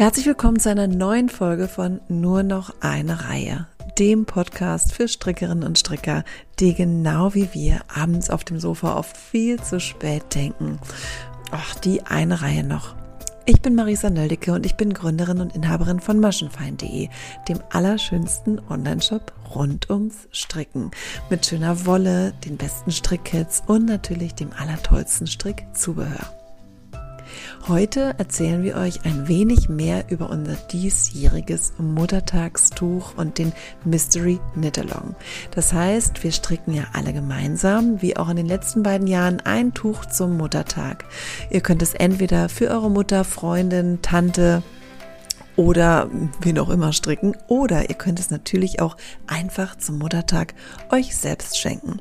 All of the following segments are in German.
Herzlich willkommen zu einer neuen Folge von Nur noch eine Reihe, dem Podcast für Strickerinnen und Stricker, die genau wie wir abends auf dem Sofa oft viel zu spät denken. Ach, die eine Reihe noch. Ich bin Marisa Nöldecke und ich bin Gründerin und Inhaberin von Maschenfein.de, dem allerschönsten Onlineshop rund ums Stricken. Mit schöner Wolle, den besten Strickkits und natürlich dem allertollsten Strickzubehör. Heute erzählen wir euch ein wenig mehr über unser diesjähriges Muttertagstuch und den Mystery Knit-Along. Das heißt, wir stricken ja alle gemeinsam, wie auch in den letzten beiden Jahren, ein Tuch zum Muttertag. Ihr könnt es entweder für eure Mutter, Freundin, Tante, oder wen auch immer stricken. Oder ihr könnt es natürlich auch einfach zum Muttertag euch selbst schenken.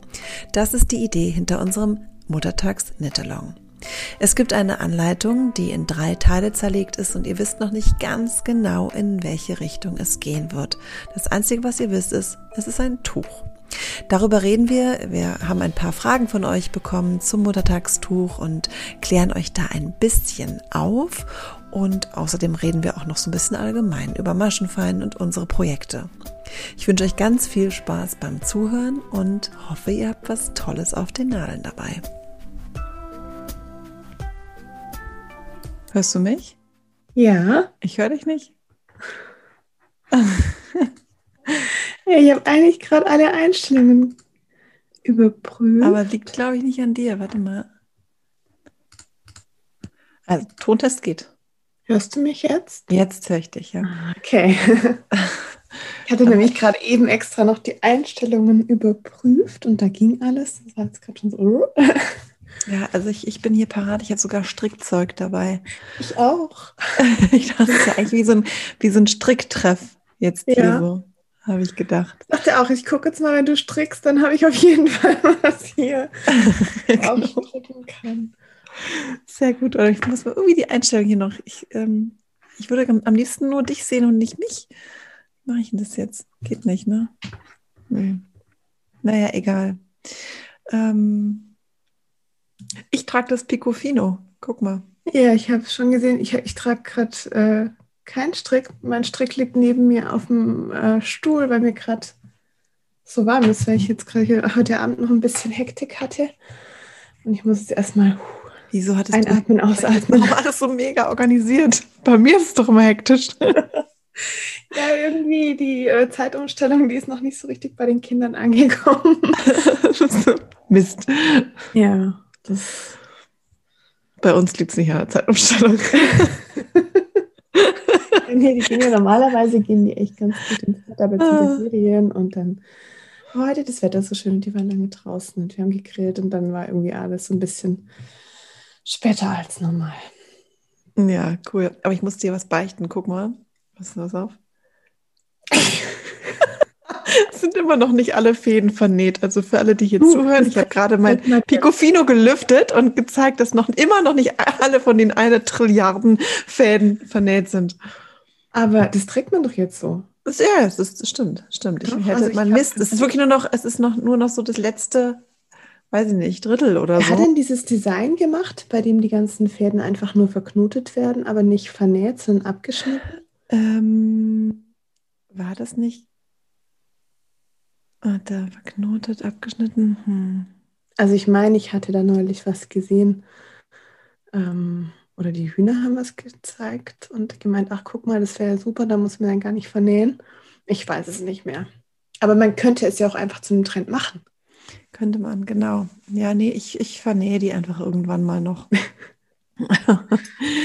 Das ist die Idee hinter unserem Muttertags-Knit-Along. Es gibt eine Anleitung, die in drei Teile zerlegt ist und ihr wisst noch nicht ganz genau, in welche Richtung es gehen wird. Das Einzige, was ihr wisst, ist, es ist ein Tuch. Darüber reden wir. Wir haben ein paar Fragen von euch bekommen zum Muttertagstuch und klären euch da ein bisschen auf. Und außerdem reden wir auch noch so ein bisschen allgemein über Maschenfein und unsere Projekte. Ich wünsche euch ganz viel Spaß beim Zuhören und hoffe, ihr habt was Tolles auf den Nadeln dabei. Hörst du mich? Ja. Ich höre dich nicht. ich habe eigentlich gerade alle Einstellungen überprüft. Aber liegt, glaube ich, nicht an dir. Warte mal. Also, Tontest geht. Hörst du mich jetzt? Jetzt höre ich dich, ja. Ah, okay. Ich hatte nämlich gerade eben extra noch die Einstellungen überprüft und da ging alles. Das war jetzt gerade schon so. Ja, also ich, ich bin hier parat. Ich habe sogar Strickzeug dabei. Ich auch. ich dachte, das ist ja eigentlich wie so ein, wie so ein Stricktreff jetzt ja. hier so, habe ich gedacht. Ich dachte auch, ich gucke jetzt mal, wenn du strickst, dann habe ich auf jeden Fall was hier stricken kann. Sehr gut. Oder ich muss mal irgendwie die Einstellung hier noch. Ich, ähm, ich würde am liebsten nur dich sehen und nicht mich. Mache ich denn das jetzt? Geht nicht, ne? Nee. Naja, egal. Ähm, ich trage das Picofino. Guck mal. Ja, ich habe es schon gesehen. Ich, ich trage gerade äh, keinen Strick. Mein Strick liegt neben mir auf dem äh, Stuhl, weil mir gerade so warm ist, weil ich jetzt gerade heute Abend noch ein bisschen Hektik hatte. Und ich muss jetzt erstmal Wieso hattest einatmen, du, ausatmen. Warum alles so mega organisiert? Bei mir ist es doch immer hektisch. ja, irgendwie die äh, Zeitumstellung, die ist noch nicht so richtig bei den Kindern angekommen. Mist. Ja. Das Bei uns liegt es nicht an der Zeitumstellung. nee, die gehen ja normalerweise gehen die echt ganz gut ins Wetter bei ah. Ferien und dann heute das Wetter so schön und die waren lange draußen und wir haben gegrillt und dann war irgendwie alles so ein bisschen später als normal. Ja, cool. Aber ich muss dir was beichten. Guck mal. Pass was auf. Es sind immer noch nicht alle Fäden vernäht. Also für alle, die hier uh, zuhören, ich habe gerade mein Picofino gelüftet und gezeigt, dass noch immer noch nicht alle von den eine Trilliarden Fäden vernäht sind. Aber das trägt man doch jetzt so. Das, ja, das, ist, stimmt, stimmt. Ich hätte, also man Mist. Es ist wirklich nur noch, es ist noch nur noch so das letzte, weiß ich nicht, Drittel oder Wer so. Hat denn dieses Design gemacht, bei dem die ganzen Fäden einfach nur verknotet werden, aber nicht vernäht, sondern abgeschnitten? Ähm, war das nicht hat er verknotet, abgeschnitten? Hm. Also ich meine, ich hatte da neulich was gesehen. Ähm, oder die Hühner haben was gezeigt und gemeint, ach guck mal, das wäre super, da muss man dann gar nicht vernähen. Ich weiß es nicht mehr. Aber man könnte es ja auch einfach zu einem Trend machen. Könnte man, genau. Ja, nee, ich, ich vernähe die einfach irgendwann mal noch.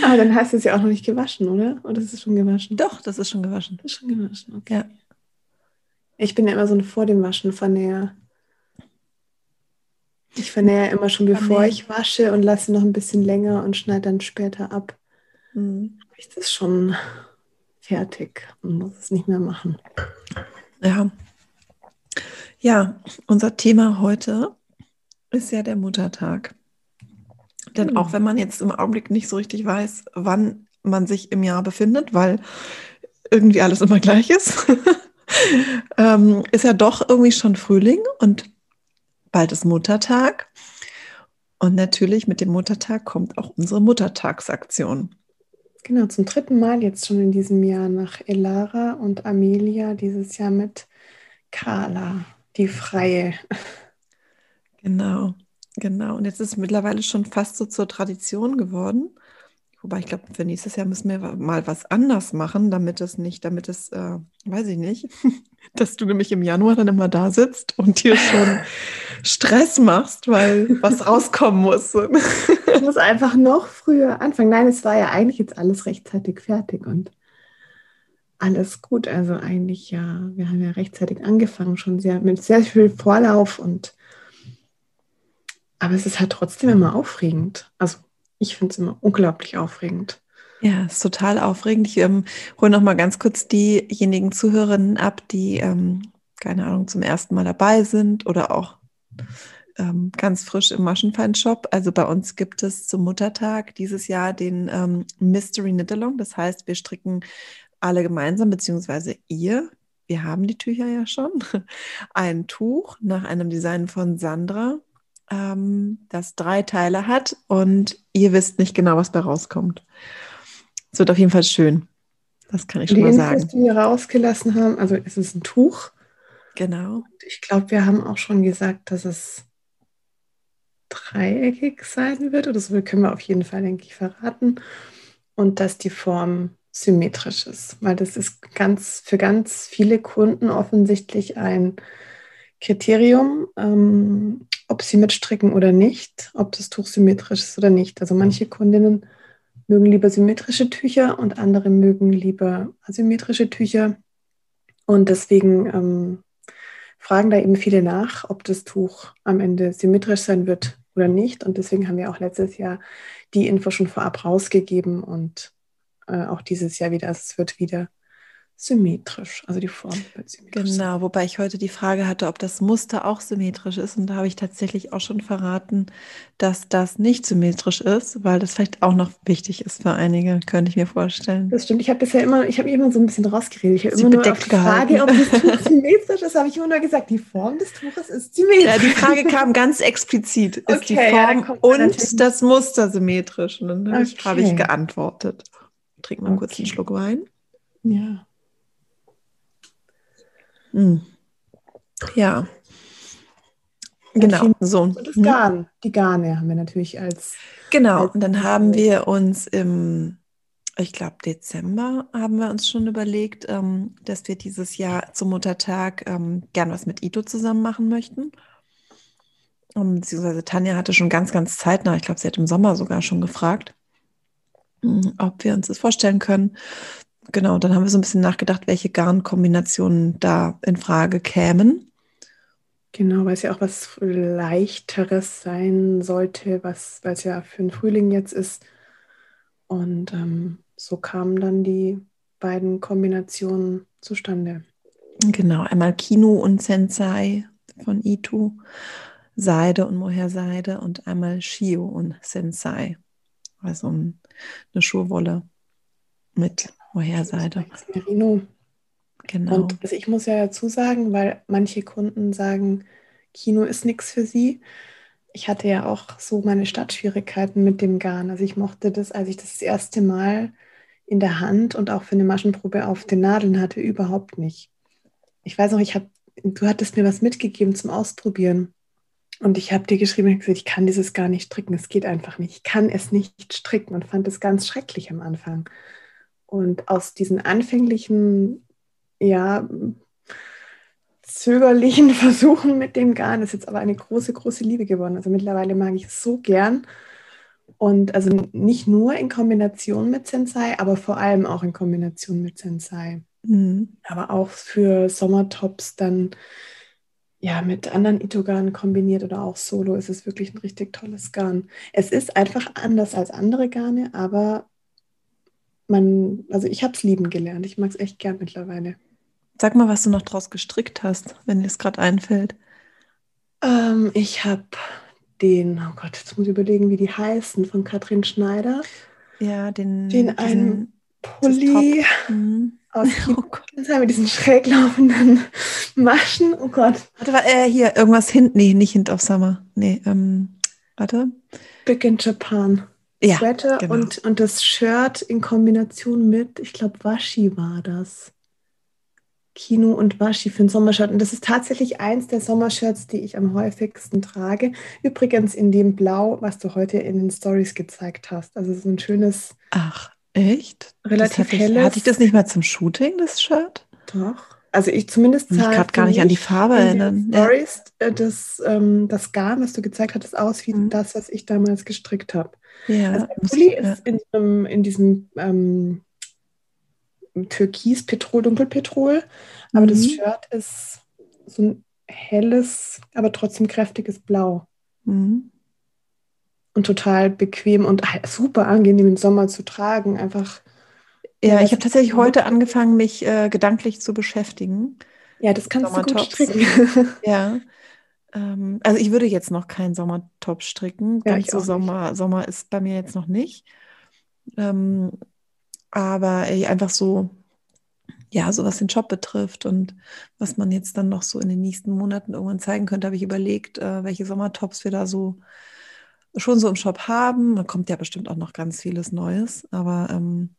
Aber dann hast du es ja auch noch nicht gewaschen, oder? Oder ist es schon gewaschen? Doch, das ist schon gewaschen. Das ist schon gewaschen, okay. Ja. Ich bin ja immer so ein vor dem Waschen Vernäher. Ich vernähe immer schon bevor ich wasche und lasse noch ein bisschen länger und schneide dann später ab. Mhm. Ich das schon fertig und muss es nicht mehr machen. Ja. Ja, unser Thema heute ist ja der Muttertag. Denn mhm. auch wenn man jetzt im Augenblick nicht so richtig weiß, wann man sich im Jahr befindet, weil irgendwie alles immer gleich ist, ähm, ist ja doch irgendwie schon Frühling und bald ist Muttertag. Und natürlich mit dem Muttertag kommt auch unsere Muttertagsaktion. Genau, zum dritten Mal jetzt schon in diesem Jahr nach Elara und Amelia, dieses Jahr mit Carla, die Freie. Genau, genau. Und jetzt ist es mittlerweile schon fast so zur Tradition geworden. Wobei ich glaube, für nächstes Jahr müssen wir mal was anders machen, damit es nicht, damit es, äh, weiß ich nicht, dass du nämlich im Januar dann immer da sitzt und dir schon Stress machst, weil was rauskommen muss. ich muss einfach noch früher anfangen. Nein, es war ja eigentlich jetzt alles rechtzeitig fertig und alles gut. Also eigentlich ja, wir haben ja rechtzeitig angefangen, schon sehr mit sehr viel Vorlauf und aber es ist halt trotzdem immer aufregend. Also ich finde es immer unglaublich aufregend. Ja, es ist total aufregend. Ich ähm, hole noch mal ganz kurz diejenigen Zuhörerinnen ab, die, ähm, keine Ahnung, zum ersten Mal dabei sind oder auch ähm, ganz frisch im Maschenfein-Shop. Also bei uns gibt es zum Muttertag dieses Jahr den ähm, Mystery Knit-Along. Das heißt, wir stricken alle gemeinsam, beziehungsweise ihr, wir haben die Tücher ja schon, ein Tuch nach einem Design von Sandra ähm, das drei Teile hat und ihr wisst nicht genau, was da rauskommt. Es wird auf jeden Fall schön. Das kann ich schon die mal sagen. Infos, die wir rausgelassen haben, also es ist ein Tuch. Genau. Und ich glaube, wir haben auch schon gesagt, dass es dreieckig sein wird. Oder so können wir auf jeden Fall, denke ich, verraten. Und dass die Form symmetrisch ist. Weil das ist ganz für ganz viele Kunden offensichtlich ein Kriterium, ähm, ob sie mitstricken oder nicht, ob das Tuch symmetrisch ist oder nicht. Also manche Kundinnen mögen lieber symmetrische Tücher und andere mögen lieber asymmetrische Tücher. Und deswegen ähm, fragen da eben viele nach, ob das Tuch am Ende symmetrisch sein wird oder nicht. Und deswegen haben wir auch letztes Jahr die Info schon vorab rausgegeben und äh, auch dieses Jahr wieder. Also es wird wieder symmetrisch, also die Form wird symmetrisch. Genau, wobei ich heute die Frage hatte, ob das Muster auch symmetrisch ist. Und da habe ich tatsächlich auch schon verraten, dass das nicht symmetrisch ist, weil das vielleicht auch noch wichtig ist für einige, könnte ich mir vorstellen. Das stimmt. Ich habe bisher immer, ich habe immer so ein bisschen rausgeredet. Ich habe immer nur auf die Frage, ob das Tuch symmetrisch ist, habe ich immer nur gesagt, die Form des Tuches ist symmetrisch. Ja, die Frage kam ganz explizit. Ist okay, die Form ja, und das Muster symmetrisch? Und dann okay. habe ich geantwortet. Trink mal okay. kurz einen Schluck Wein. Ja. Hm. Ja. Genau, so. Und das hm. Garn, die Garne haben wir natürlich als. Genau, als und dann haben wir uns im, ich glaube, Dezember haben wir uns schon überlegt, ähm, dass wir dieses Jahr zum Muttertag ähm, gern was mit Ito zusammen machen möchten. Um, beziehungsweise Tanja hatte schon ganz, ganz zeitnah, ich glaube, sie hat im Sommer sogar schon gefragt, hm, ob wir uns das vorstellen können genau, dann haben wir so ein bisschen nachgedacht, welche Garnkombinationen da in Frage kämen. Genau, weil es ja auch was Leichteres sein sollte, was, weil es ja für den Frühling jetzt ist. Und ähm, so kamen dann die beiden Kombinationen zustande. Genau, einmal Kino und Sensei von Itu, Seide und Mohair Seide und einmal Shio und Sensei, also eine Schurwolle mit Vorherseite. Merino. Genau. Und also ich muss ja dazu sagen, weil manche Kunden sagen, Kino ist nichts für sie. Ich hatte ja auch so meine Startschwierigkeiten mit dem Garn. Also ich mochte das, als ich das, das erste Mal in der Hand und auch für eine Maschenprobe auf den Nadeln hatte, überhaupt nicht. Ich weiß noch, ich habe, du hattest mir was mitgegeben zum Ausprobieren. Und ich habe dir geschrieben, ich, gesagt, ich kann dieses gar nicht stricken. Es geht einfach nicht. Ich kann es nicht stricken und fand es ganz schrecklich am Anfang. Und aus diesen anfänglichen, ja, zögerlichen Versuchen mit dem Garn ist jetzt aber eine große, große Liebe geworden. Also mittlerweile mag ich es so gern. Und also nicht nur in Kombination mit Sensei, aber vor allem auch in Kombination mit Sensei. Mhm. Aber auch für Sommertops dann ja mit anderen Ito-Garn kombiniert oder auch solo ist es wirklich ein richtig tolles Garn. Es ist einfach anders als andere Garne, aber man, also ich habe es lieben gelernt. Ich mag es echt gern mittlerweile. Sag mal, was du noch draus gestrickt hast, wenn dir es gerade einfällt. Ähm, ich habe den, oh Gott, jetzt muss ich überlegen, wie die heißen, von Katrin Schneider. Ja, den. Den einen Pulli mhm. aus oh haben wir diesen schräg laufenden Maschen. Oh Gott. Warte, war, äh, hier, irgendwas hinten. Nee, nicht Hint of Summer. Nee, ähm, warte. Big in Japan. Ja, Sweater genau. und, und das Shirt in Kombination mit, ich glaube, Washi war das. Kino und Washi für ein Sommershirt. Und das ist tatsächlich eins der Sommershirts, die ich am häufigsten trage. Übrigens in dem Blau, was du heute in den Stories gezeigt hast. Also so ein schönes. Ach, echt? Relativ hatte helles. Ich, hatte ich das nicht mal zum Shooting, das Shirt? Doch. Also ich zumindest Ich gerade gar nicht an die Farbe erinnern. Stories, ja. Äh, das, ähm, das Garn, was du gezeigt hast, aus wie mhm. das, was ich damals gestrickt habe. Ja, also der Pulli ja. ist in, um, in diesem ähm, Türkis, Petrol, Dunkelpetrol. Aber mhm. das Shirt ist so ein helles, aber trotzdem kräftiges Blau. Mhm. Und total bequem und super angenehm im Sommer zu tragen. Einfach. Ja, ich habe tatsächlich heute angefangen, mich äh, gedanklich zu beschäftigen. Ja, das kannst du gut stricken. ja. Ähm, also ich würde jetzt noch keinen Sommertop stricken. Ja, Ganz so Sommer, Sommer ist bei mir jetzt noch nicht. Ähm, aber ey, einfach so, ja, so was den Job betrifft und was man jetzt dann noch so in den nächsten Monaten irgendwann zeigen könnte, habe ich überlegt, äh, welche Sommertops wir da so schon so im Shop haben. Da kommt ja bestimmt auch noch ganz vieles Neues, aber ähm,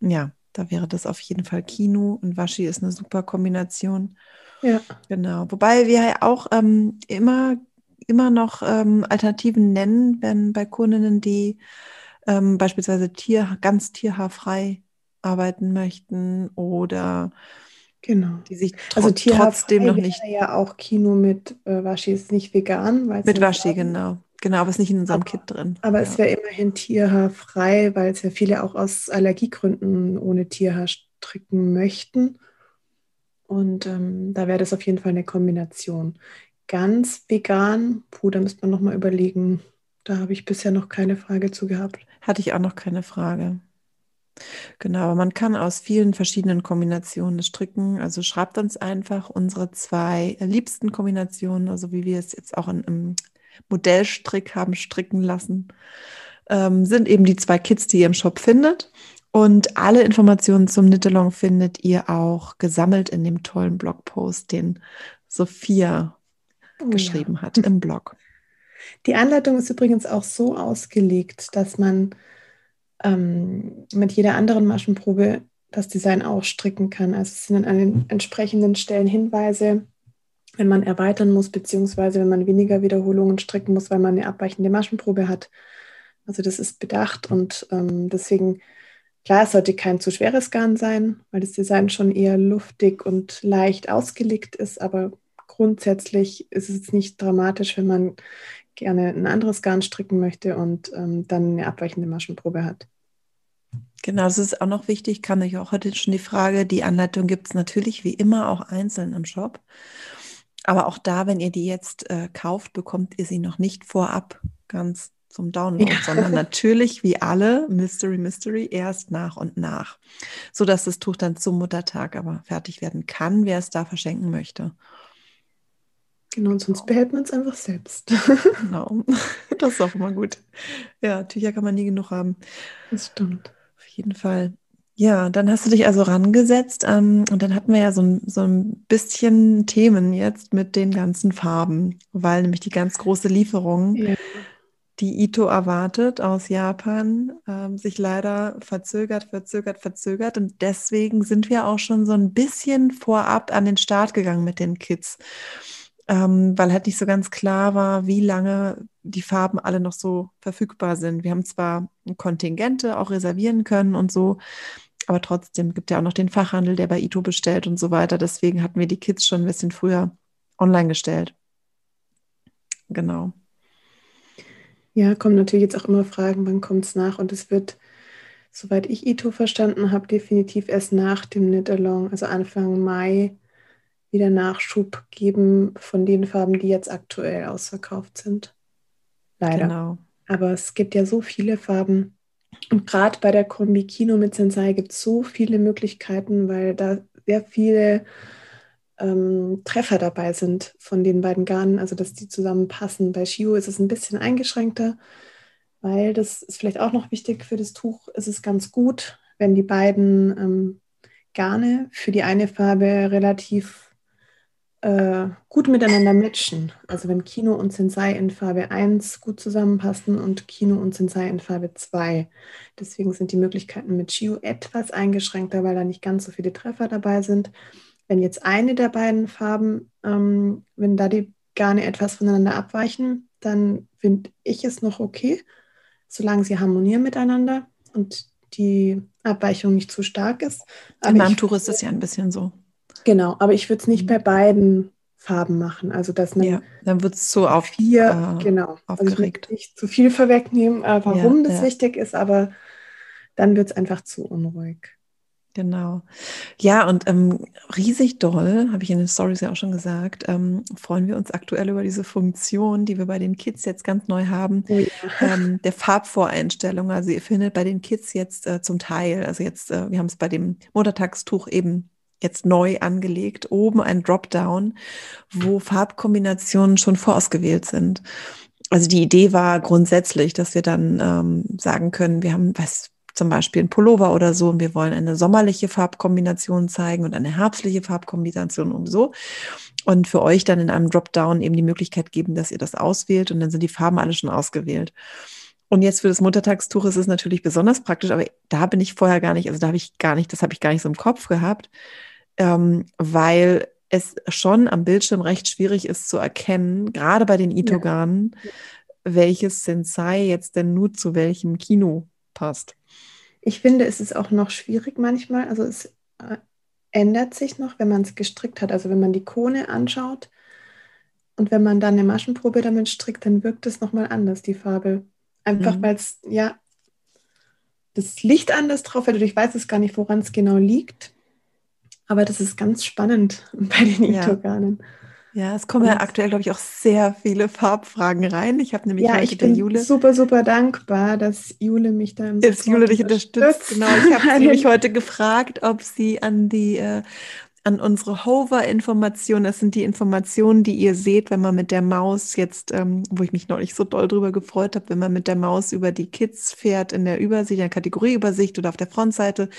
ja, da wäre das auf jeden Fall Kino und Waschi ist eine super Kombination. Ja. Genau. Wobei wir ja auch ähm, immer, immer noch ähm, Alternativen nennen, wenn bei Kundinnen, die ähm, beispielsweise Tier, ganz tierhaarfrei arbeiten möchten oder genau. die sich tro also trotzdem noch nicht. ja auch Kino mit äh, Waschi ist nicht vegan. Mit Waschi, genau. Genau, aber ist nicht in unserem aber, Kit drin. Aber ja. es wäre immerhin tierhaarfrei, weil es ja viele auch aus Allergiegründen ohne Tierhaar stricken möchten. Und ähm, da wäre das auf jeden Fall eine Kombination. Ganz vegan, puh, da müsste man nochmal überlegen. Da habe ich bisher noch keine Frage zu gehabt. Hatte ich auch noch keine Frage. Genau, aber man kann aus vielen verschiedenen Kombinationen stricken. Also schreibt uns einfach unsere zwei liebsten Kombinationen, also wie wir es jetzt auch in, im Modellstrick haben stricken lassen, ähm, sind eben die zwei Kits, die ihr im Shop findet. Und alle Informationen zum Knit-Along findet ihr auch gesammelt in dem tollen Blogpost, den Sophia oh, geschrieben ja. hat im Blog. Die Anleitung ist übrigens auch so ausgelegt, dass man ähm, mit jeder anderen Maschenprobe das Design auch stricken kann. Also es sind an den entsprechenden Stellen Hinweise, wenn man erweitern muss, beziehungsweise wenn man weniger Wiederholungen stricken muss, weil man eine abweichende Maschenprobe hat. Also das ist bedacht und ähm, deswegen, klar, es sollte kein zu schweres Garn sein, weil das Design schon eher luftig und leicht ausgelegt ist, aber grundsätzlich ist es nicht dramatisch, wenn man gerne ein anderes Garn stricken möchte und ähm, dann eine abweichende Maschenprobe hat. Genau, das ist auch noch wichtig, kam ich auch heute schon die Frage, die Anleitung gibt es natürlich wie immer auch einzeln im Shop. Aber auch da, wenn ihr die jetzt äh, kauft, bekommt ihr sie noch nicht vorab ganz zum Download, ja. sondern natürlich wie alle Mystery Mystery erst nach und nach, sodass das Tuch dann zum Muttertag aber fertig werden kann, wer es da verschenken möchte. Genau, und sonst behält man es einfach selbst. Genau, das ist auch immer gut. Ja, Tücher kann man nie genug haben. Das stimmt. Auf jeden Fall. Ja, dann hast du dich also rangesetzt ähm, und dann hatten wir ja so ein, so ein bisschen Themen jetzt mit den ganzen Farben, weil nämlich die ganz große Lieferung, ja. die Ito erwartet aus Japan, ähm, sich leider verzögert, verzögert, verzögert und deswegen sind wir auch schon so ein bisschen vorab an den Start gegangen mit den Kids ähm, weil halt nicht so ganz klar war, wie lange die Farben alle noch so verfügbar sind. Wir haben zwar Kontingente auch reservieren können und so, aber trotzdem gibt ja auch noch den Fachhandel, der bei Ito bestellt und so weiter. Deswegen hatten wir die Kits schon ein bisschen früher online gestellt. Genau. Ja, kommen natürlich jetzt auch immer Fragen, wann kommt es nach? Und es wird, soweit ich Ito verstanden habe, definitiv erst nach dem Knit-Along, also Anfang Mai, wieder Nachschub geben von den Farben, die jetzt aktuell ausverkauft sind. Leider. Genau. Aber es gibt ja so viele Farben. Und gerade bei der Kombi Kino mit Sensei gibt es so viele Möglichkeiten, weil da sehr viele ähm, Treffer dabei sind von den beiden Garnen, also dass die zusammenpassen. Bei Shio ist es ein bisschen eingeschränkter, weil das ist vielleicht auch noch wichtig für das Tuch. Ist es ganz gut, wenn die beiden ähm, Garne für die eine Farbe relativ äh, gut miteinander matchen. Also wenn Kino und Sensei in Farbe 1 gut zusammenpassen und Kino und Sensei in Farbe 2. Deswegen sind die Möglichkeiten mit Chiu etwas eingeschränkter, weil da nicht ganz so viele Treffer dabei sind. Wenn jetzt eine der beiden Farben, ähm, wenn da die Garne etwas voneinander abweichen, dann finde ich es noch okay, solange sie harmonieren miteinander und die Abweichung nicht zu stark ist. Aber In meinem Tuch ist es ja ein bisschen so. Genau, aber ich würde es nicht mhm. bei beiden Farben machen. Also dass man ja, dann wird es so auf vier, äh, genau, aufgeregt. Also nicht zu viel vorwegnehmen, äh, warum ja, das ja. wichtig ist, aber dann wird es einfach zu unruhig. Genau. Ja, und ähm, riesig doll, habe ich in den Stories ja auch schon gesagt, ähm, freuen wir uns aktuell über diese Funktion, die wir bei den Kids jetzt ganz neu haben, oh ja. ähm, der Farbvoreinstellung. Also ihr findet bei den Kids jetzt äh, zum Teil, also jetzt, äh, wir haben es bei dem Muttertagstuch eben jetzt neu angelegt, oben ein Dropdown, wo Farbkombinationen schon vorausgewählt sind. Also die Idee war grundsätzlich, dass wir dann ähm, sagen können, wir haben was zum Beispiel ein Pullover oder so und wir wollen eine sommerliche Farbkombination zeigen und eine herbstliche Farbkombination und so. Und für euch dann in einem Dropdown eben die Möglichkeit geben, dass ihr das auswählt und dann sind die Farben alle schon ausgewählt. Und jetzt für das Muttertagstuch ist es natürlich besonders praktisch, aber da bin ich vorher gar nicht, also da habe ich gar nicht, das habe ich gar nicht so im Kopf gehabt, ähm, weil es schon am Bildschirm recht schwierig ist zu erkennen, gerade bei den Itoganen, ja. welches Sensei jetzt denn nur zu welchem Kino passt. Ich finde, es ist auch noch schwierig manchmal. Also es äh, ändert sich noch, wenn man es gestrickt hat. Also wenn man die Kone anschaut und wenn man dann eine Maschenprobe damit strickt, dann wirkt es nochmal anders, die Farbe. Einfach mhm. weil es, ja, das Licht anders drauf fällt. Ich weiß es gar nicht, woran es genau liegt. Aber das ist ganz spannend bei den ja. Itoganen. Ja, es kommen ja aktuell, glaube ich, auch sehr viele Farbfragen rein. Ich habe nämlich ja, ich bin Jule super, super dankbar, dass Jule mich da im Dass Jule dich unterstützt. Genau, ich habe sie nämlich heute gefragt, ob sie an die äh, an unsere Hover-Informationen. Das sind die Informationen, die ihr seht, wenn man mit der Maus jetzt, ähm, wo ich mich neulich so doll drüber gefreut habe, wenn man mit der Maus über die Kids fährt in der Übersicht, in der Kategorieübersicht oder auf der Frontseite,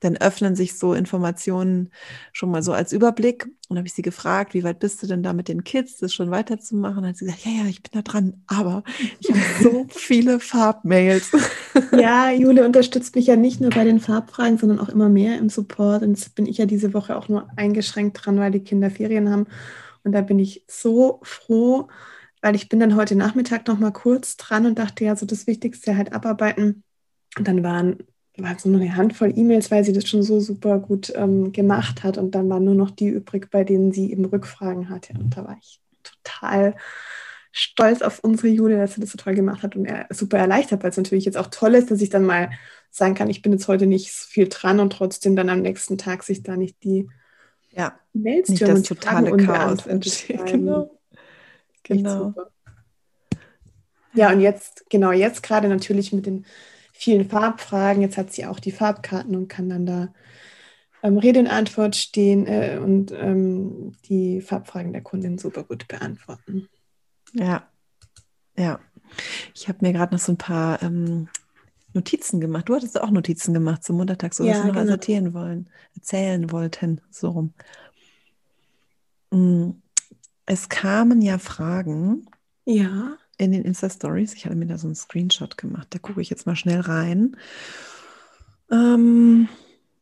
dann öffnen sich so Informationen schon mal so als Überblick. Und habe ich sie gefragt, wie weit bist du denn da mit den Kids, das schon weiterzumachen? Und hat sie gesagt, ja, ja, ich bin da dran, aber ich habe so viele Farbmails. Ja, Jule unterstützt mich ja nicht nur bei den Farbfragen, sondern auch immer mehr im Support. Und jetzt bin ich ja diese Woche auch nur eingeschränkt dran, weil die Kinder Ferien haben. Und da bin ich so froh, weil ich bin dann heute Nachmittag noch mal kurz dran und dachte, ja, so das Wichtigste halt abarbeiten. Und dann waren war so nur eine Handvoll E-Mails, weil sie das schon so super gut ähm, gemacht hat. Und dann waren nur noch die übrig, bei denen sie eben Rückfragen hatte. Und da war ich total stolz auf unsere Julia, dass sie das so toll gemacht hat und er, super erleichtert, weil es natürlich jetzt auch toll ist, dass ich dann mal sagen kann, ich bin jetzt heute nicht so viel dran und trotzdem dann am nächsten Tag sich da nicht die ja, Mails nicht das totale Chaos entsteht. Genau. genau. Ja, und jetzt, genau, jetzt gerade natürlich mit den vielen Farbfragen. Jetzt hat sie auch die Farbkarten und kann dann da ähm, Rede und Antwort stehen äh, und ähm, die Farbfragen der Kundin super gut beantworten. Ja, ja. Ich habe mir gerade noch so ein paar ähm, Notizen gemacht. Du hattest auch Notizen gemacht zum Muttertag, so was ja, wir noch genau. erzählen wollen, erzählen wollten, so rum. Mm, es kamen ja Fragen. Ja in den Insta-Stories. Ich hatte mir da so einen Screenshot gemacht. Da gucke ich jetzt mal schnell rein. Ähm,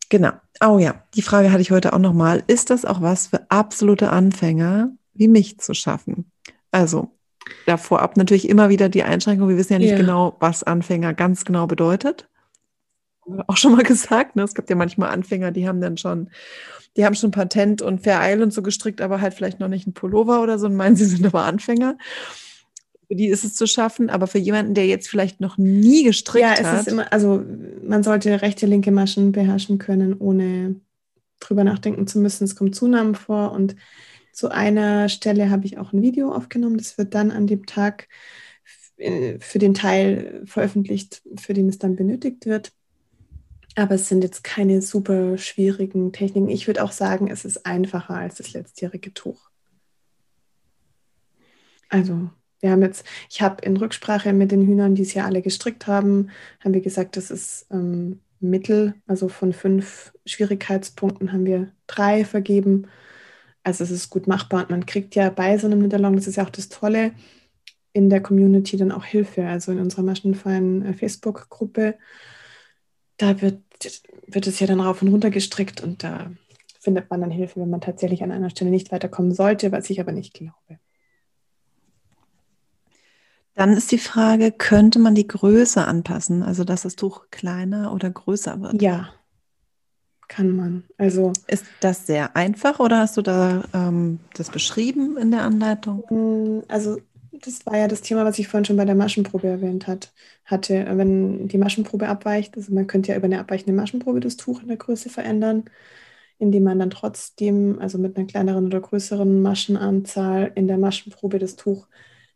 genau. Oh ja, die Frage hatte ich heute auch nochmal. Ist das auch was für absolute Anfänger wie mich zu schaffen? Also, da vorab natürlich immer wieder die Einschränkung. Wir wissen ja nicht ja. genau, was Anfänger ganz genau bedeutet. Auch schon mal gesagt, ne? es gibt ja manchmal Anfänger, die haben dann schon, die haben schon Patent und Fair Island so gestrickt, aber halt vielleicht noch nicht ein Pullover oder so und meinen, sie sind aber Anfänger für die ist es zu schaffen, aber für jemanden, der jetzt vielleicht noch nie gestrickt hat. Ja, es ist immer, also man sollte rechte, linke Maschen beherrschen können, ohne drüber nachdenken zu müssen. Es kommen Zunahmen vor und zu einer Stelle habe ich auch ein Video aufgenommen. Das wird dann an dem Tag für den Teil veröffentlicht, für den es dann benötigt wird. Aber es sind jetzt keine super schwierigen Techniken. Ich würde auch sagen, es ist einfacher als das letztjährige Tuch. Also wir haben jetzt, ich habe in Rücksprache mit den Hühnern, die es ja alle gestrickt haben, haben wir gesagt, das ist ähm, Mittel, also von fünf Schwierigkeitspunkten haben wir drei vergeben. also es ist gut machbar und man kriegt ja bei so einem Knit-Along, das ist ja auch das Tolle, in der Community dann auch Hilfe. Also in unserer maschenfreien äh, Facebook-Gruppe, da wird, wird es ja dann rauf und runter gestrickt und da findet man dann Hilfe, wenn man tatsächlich an einer Stelle nicht weiterkommen sollte, was ich aber nicht glaube. Dann ist die Frage, könnte man die Größe anpassen, also dass das Tuch kleiner oder größer wird? Ja, kann man. Also ist das sehr einfach oder hast du da ähm, das beschrieben in der Anleitung? Mm, also das war ja das Thema, was ich vorhin schon bei der Maschenprobe erwähnt hat, hatte. Wenn die Maschenprobe abweicht, also man könnte ja über eine abweichende Maschenprobe das Tuch in der Größe verändern, indem man dann trotzdem, also mit einer kleineren oder größeren Maschenanzahl in der Maschenprobe das Tuch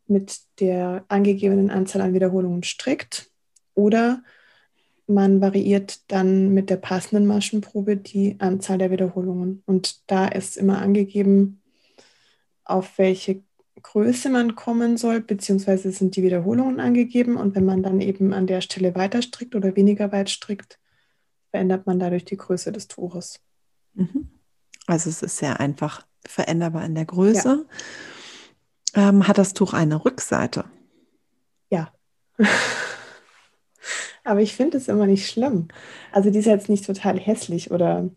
mit der angegebenen Anzahl an Wiederholungen strickt. Oder man variiert dann mit der passenden Maschenprobe die Anzahl der Wiederholungen. Und da ist immer angegeben, auf welche Größe man kommen soll, beziehungsweise sind die Wiederholungen angegeben. Und wenn man dann eben an der Stelle weiter strickt oder weniger weit strickt, verändert man dadurch die Größe des Tuches. Mhm. Also es ist sehr einfach veränderbar in der Größe. Ja. Ähm, hat das Tuch eine Rückseite? Ja. Aber ich finde es immer nicht schlimm. Also die ist jetzt nicht total hässlich oder.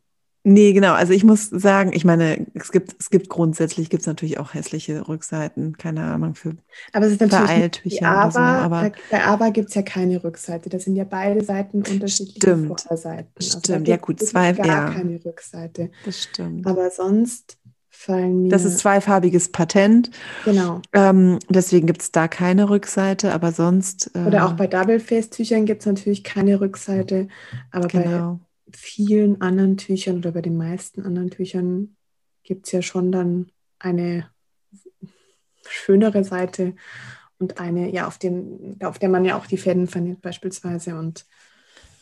Nee, genau. Also ich muss sagen, ich meine, es gibt, es gibt grundsätzlich gibt es natürlich auch hässliche Rückseiten, keine Ahnung, für aber es ist natürlich nicht aber, so, aber bei Aber gibt es ja keine Rückseite. Das sind ja beide Seiten unterschiedliche stimmt, Vorderseiten. Also stimmt, ja gut, zwei, gar ja. keine Rückseite. Das stimmt. Aber sonst fallen mir. Das ist zweifarbiges Patent. Genau. Ähm, deswegen gibt es da keine Rückseite, aber sonst. Äh, Oder auch bei Double-Face-Tüchern gibt es natürlich keine Rückseite. Aber genau. bei vielen anderen Tüchern oder bei den meisten anderen Tüchern gibt es ja schon dann eine schönere Seite und eine, ja, auf, den, auf der man ja auch die Fäden vernäht beispielsweise und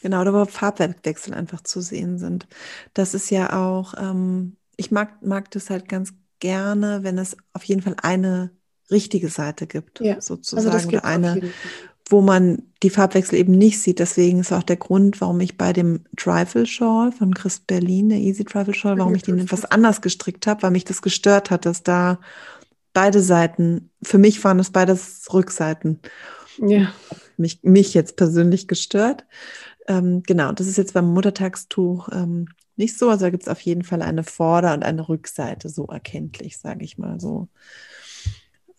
Genau, oder wo Farbwechsel einfach zu sehen sind. Das ist ja auch ähm, ich mag, mag das halt ganz gerne, wenn es auf jeden Fall eine richtige Seite gibt, ja, sozusagen. Also oder eine, wo man die Farbwechsel eben nicht sieht. Deswegen ist auch der Grund, warum ich bei dem Trifle Shawl von Chris Berlin, der Easy Trifle Shawl, warum ich den etwas anders gestrickt habe, weil mich das gestört hat, dass da beide Seiten, für mich waren es beides Rückseiten. Ja. Mich, mich jetzt persönlich gestört. Ähm, genau, das ist jetzt beim Muttertagstuch ähm, nicht so. Also da gibt es auf jeden Fall eine Vorder- und eine Rückseite, so erkenntlich, sage ich mal so.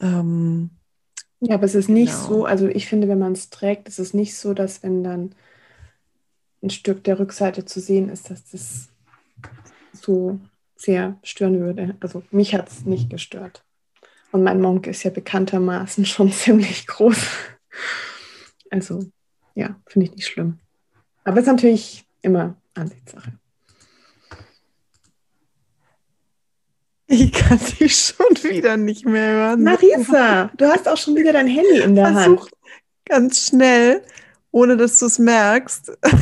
Ähm, ja, aber es ist nicht genau. so, also ich finde, wenn man es trägt, ist es nicht so, dass wenn dann ein Stück der Rückseite zu sehen ist, dass das so sehr stören würde. Also mich hat es nicht gestört. Und mein Monk ist ja bekanntermaßen schon ziemlich groß. Also ja, finde ich nicht schlimm. Aber es ist natürlich immer Ansichtssache. Ich kann dich schon wieder nicht mehr hören. Marisa, du hast auch schon wieder dein Handy in der Versuch Hand. Ganz schnell, ohne dass du es merkst. ich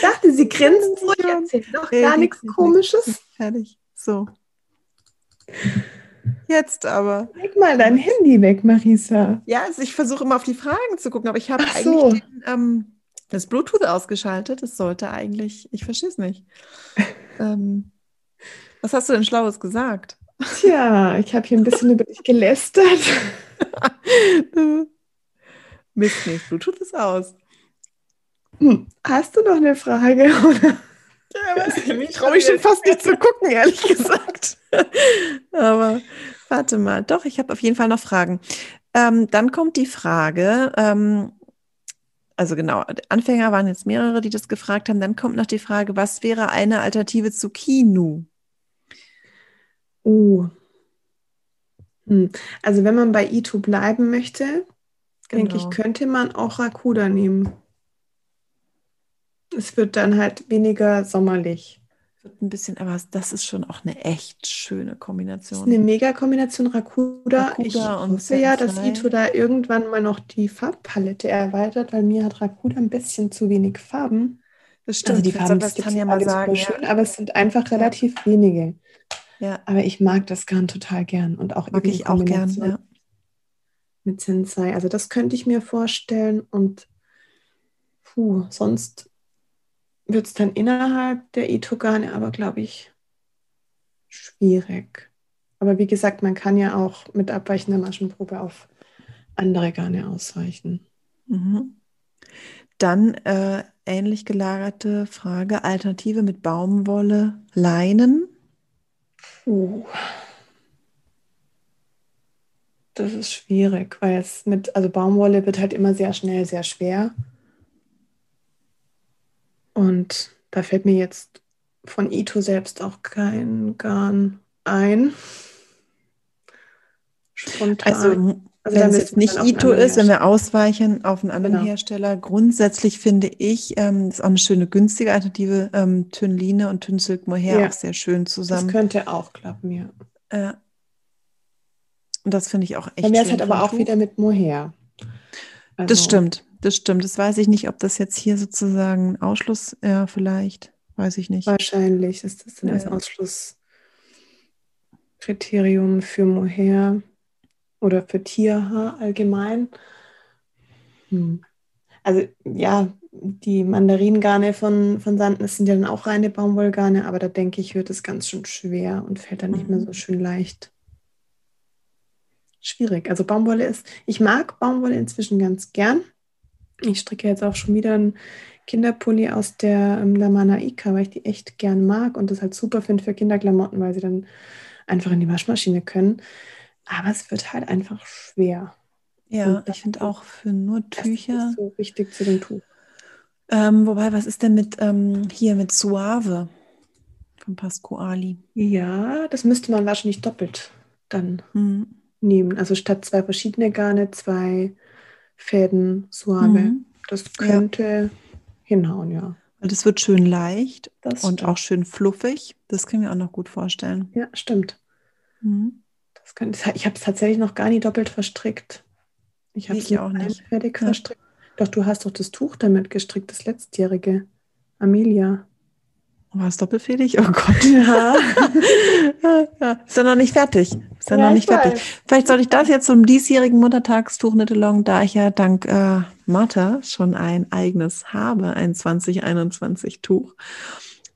dachte, sie grinst so, ich erzähle doch gar nichts Komisches. Fertig. So. Jetzt aber. Leg mal dein Handy weg, Marisa. Ja, also ich versuche immer auf die Fragen zu gucken, aber ich habe eigentlich so. den, ähm, das Bluetooth ausgeschaltet. Das sollte eigentlich, ich verstehe es nicht. ähm, was hast du denn Schlaues gesagt? Tja, ich habe hier ein bisschen über dich gelästert. Mist nicht, Bluetooth ist aus. Hm. Hast du noch eine Frage? Oder? Ja, ich traue mich schon fast nicht zu gucken, ehrlich gesagt. Aber warte mal, doch, ich habe auf jeden Fall noch Fragen. Ähm, dann kommt die Frage, ähm, also genau, Anfänger waren jetzt mehrere, die das gefragt haben. Dann kommt noch die Frage, was wäre eine Alternative zu Kinu? Oh. Hm. Also wenn man bei Ito bleiben möchte, genau. denke ich, genau. könnte man auch Rakuda nehmen. Es wird dann halt weniger sommerlich. Wird ein bisschen, aber das ist schon auch eine echt schöne Kombination. Das ist eine Mega-Kombination Rakuda. Rakuda ich hoffe ja, dass Ito da irgendwann mal noch die Farbpalette erweitert, weil mir hat Rakuda ein bisschen zu wenig Farben. Das stimmt. Also die Farben das kann ja mal sagen. Schön, ja. aber es sind einfach relativ wenige. Ja. Aber ich mag das Garn total gern und auch mag ich auch gern, ja. mit Sensei. Also das könnte ich mir vorstellen und puh, sonst wird es dann innerhalb der Ito-Garne aber, glaube ich, schwierig. Aber wie gesagt, man kann ja auch mit abweichender Maschenprobe auf andere Garne ausweichen. Mhm. Dann äh, ähnlich gelagerte Frage: Alternative mit Baumwolle, Leinen? Uh. Das ist schwierig, weil es mit, also Baumwolle wird halt immer sehr schnell sehr schwer. Und da fällt mir jetzt von Ito selbst auch kein Garn ein. Spontan. Also, also wenn es jetzt nicht Ito ist, wenn wir ausweichen auf einen anderen genau. Hersteller, grundsätzlich finde ich, ähm, ist auch eine schöne günstige Alternative, ähm, Tynline und Tynsilk Mohair ja. auch sehr schön zusammen. Das könnte auch klappen, ja. Äh, und das finde ich auch echt Dann wäre es halt aber auch wieder mit Mohair. Also, das stimmt, das stimmt. Das weiß ich nicht, ob das jetzt hier sozusagen Ausschluss, ja, vielleicht, weiß ich nicht. Wahrscheinlich ist das dann ja. als Ausschlusskriterium für Mohair oder für Tierhaar allgemein. Hm. Also ja, die Mandaringarne von, von Sandnes sind ja dann auch reine Baumwollgarne, aber da denke ich, wird es ganz schön schwer und fällt dann nicht mehr so mhm. schön leicht. Schwierig. Also Baumwolle ist, ich mag Baumwolle inzwischen ganz gern. Ich stricke jetzt auch schon wieder einen Kinderpulli aus der ähm, Lamana Ika, weil ich die echt gern mag und das halt super finde für Kinderklamotten, weil sie dann einfach in die Waschmaschine können. Aber es wird halt einfach schwer. Ja, ich finde auch für nur Tücher. Das ist so wichtig zu dem Tuch. Ähm, wobei, was ist denn mit ähm, hier mit Suave von Pasquali? Ja, das müsste man wahrscheinlich doppelt dann mhm. nehmen. Also statt zwei verschiedene Garne, zwei Fäden Suave. Mhm. Das könnte ja. hinhauen, ja. Das wird schön leicht das und stimmt. auch schön fluffig. Das können wir auch noch gut vorstellen. Ja, stimmt. Mhm. Das könnte, ich habe es tatsächlich noch gar nie doppelt verstrickt. Ich habe es auch nicht fertig ja. verstrickt. Doch, du hast doch das Tuch damit gestrickt, das letztjährige. Amelia. War es doppelfädig? Oh Gott. Ja. ja. Ist ja noch nicht fertig. Ist ja, ja noch nicht fertig. Weiß. Vielleicht sollte ich das jetzt zum diesjährigen Muttertagstuch Nittelong, da ich ja dank äh, Martha schon ein eigenes habe, ein 2021 Tuch.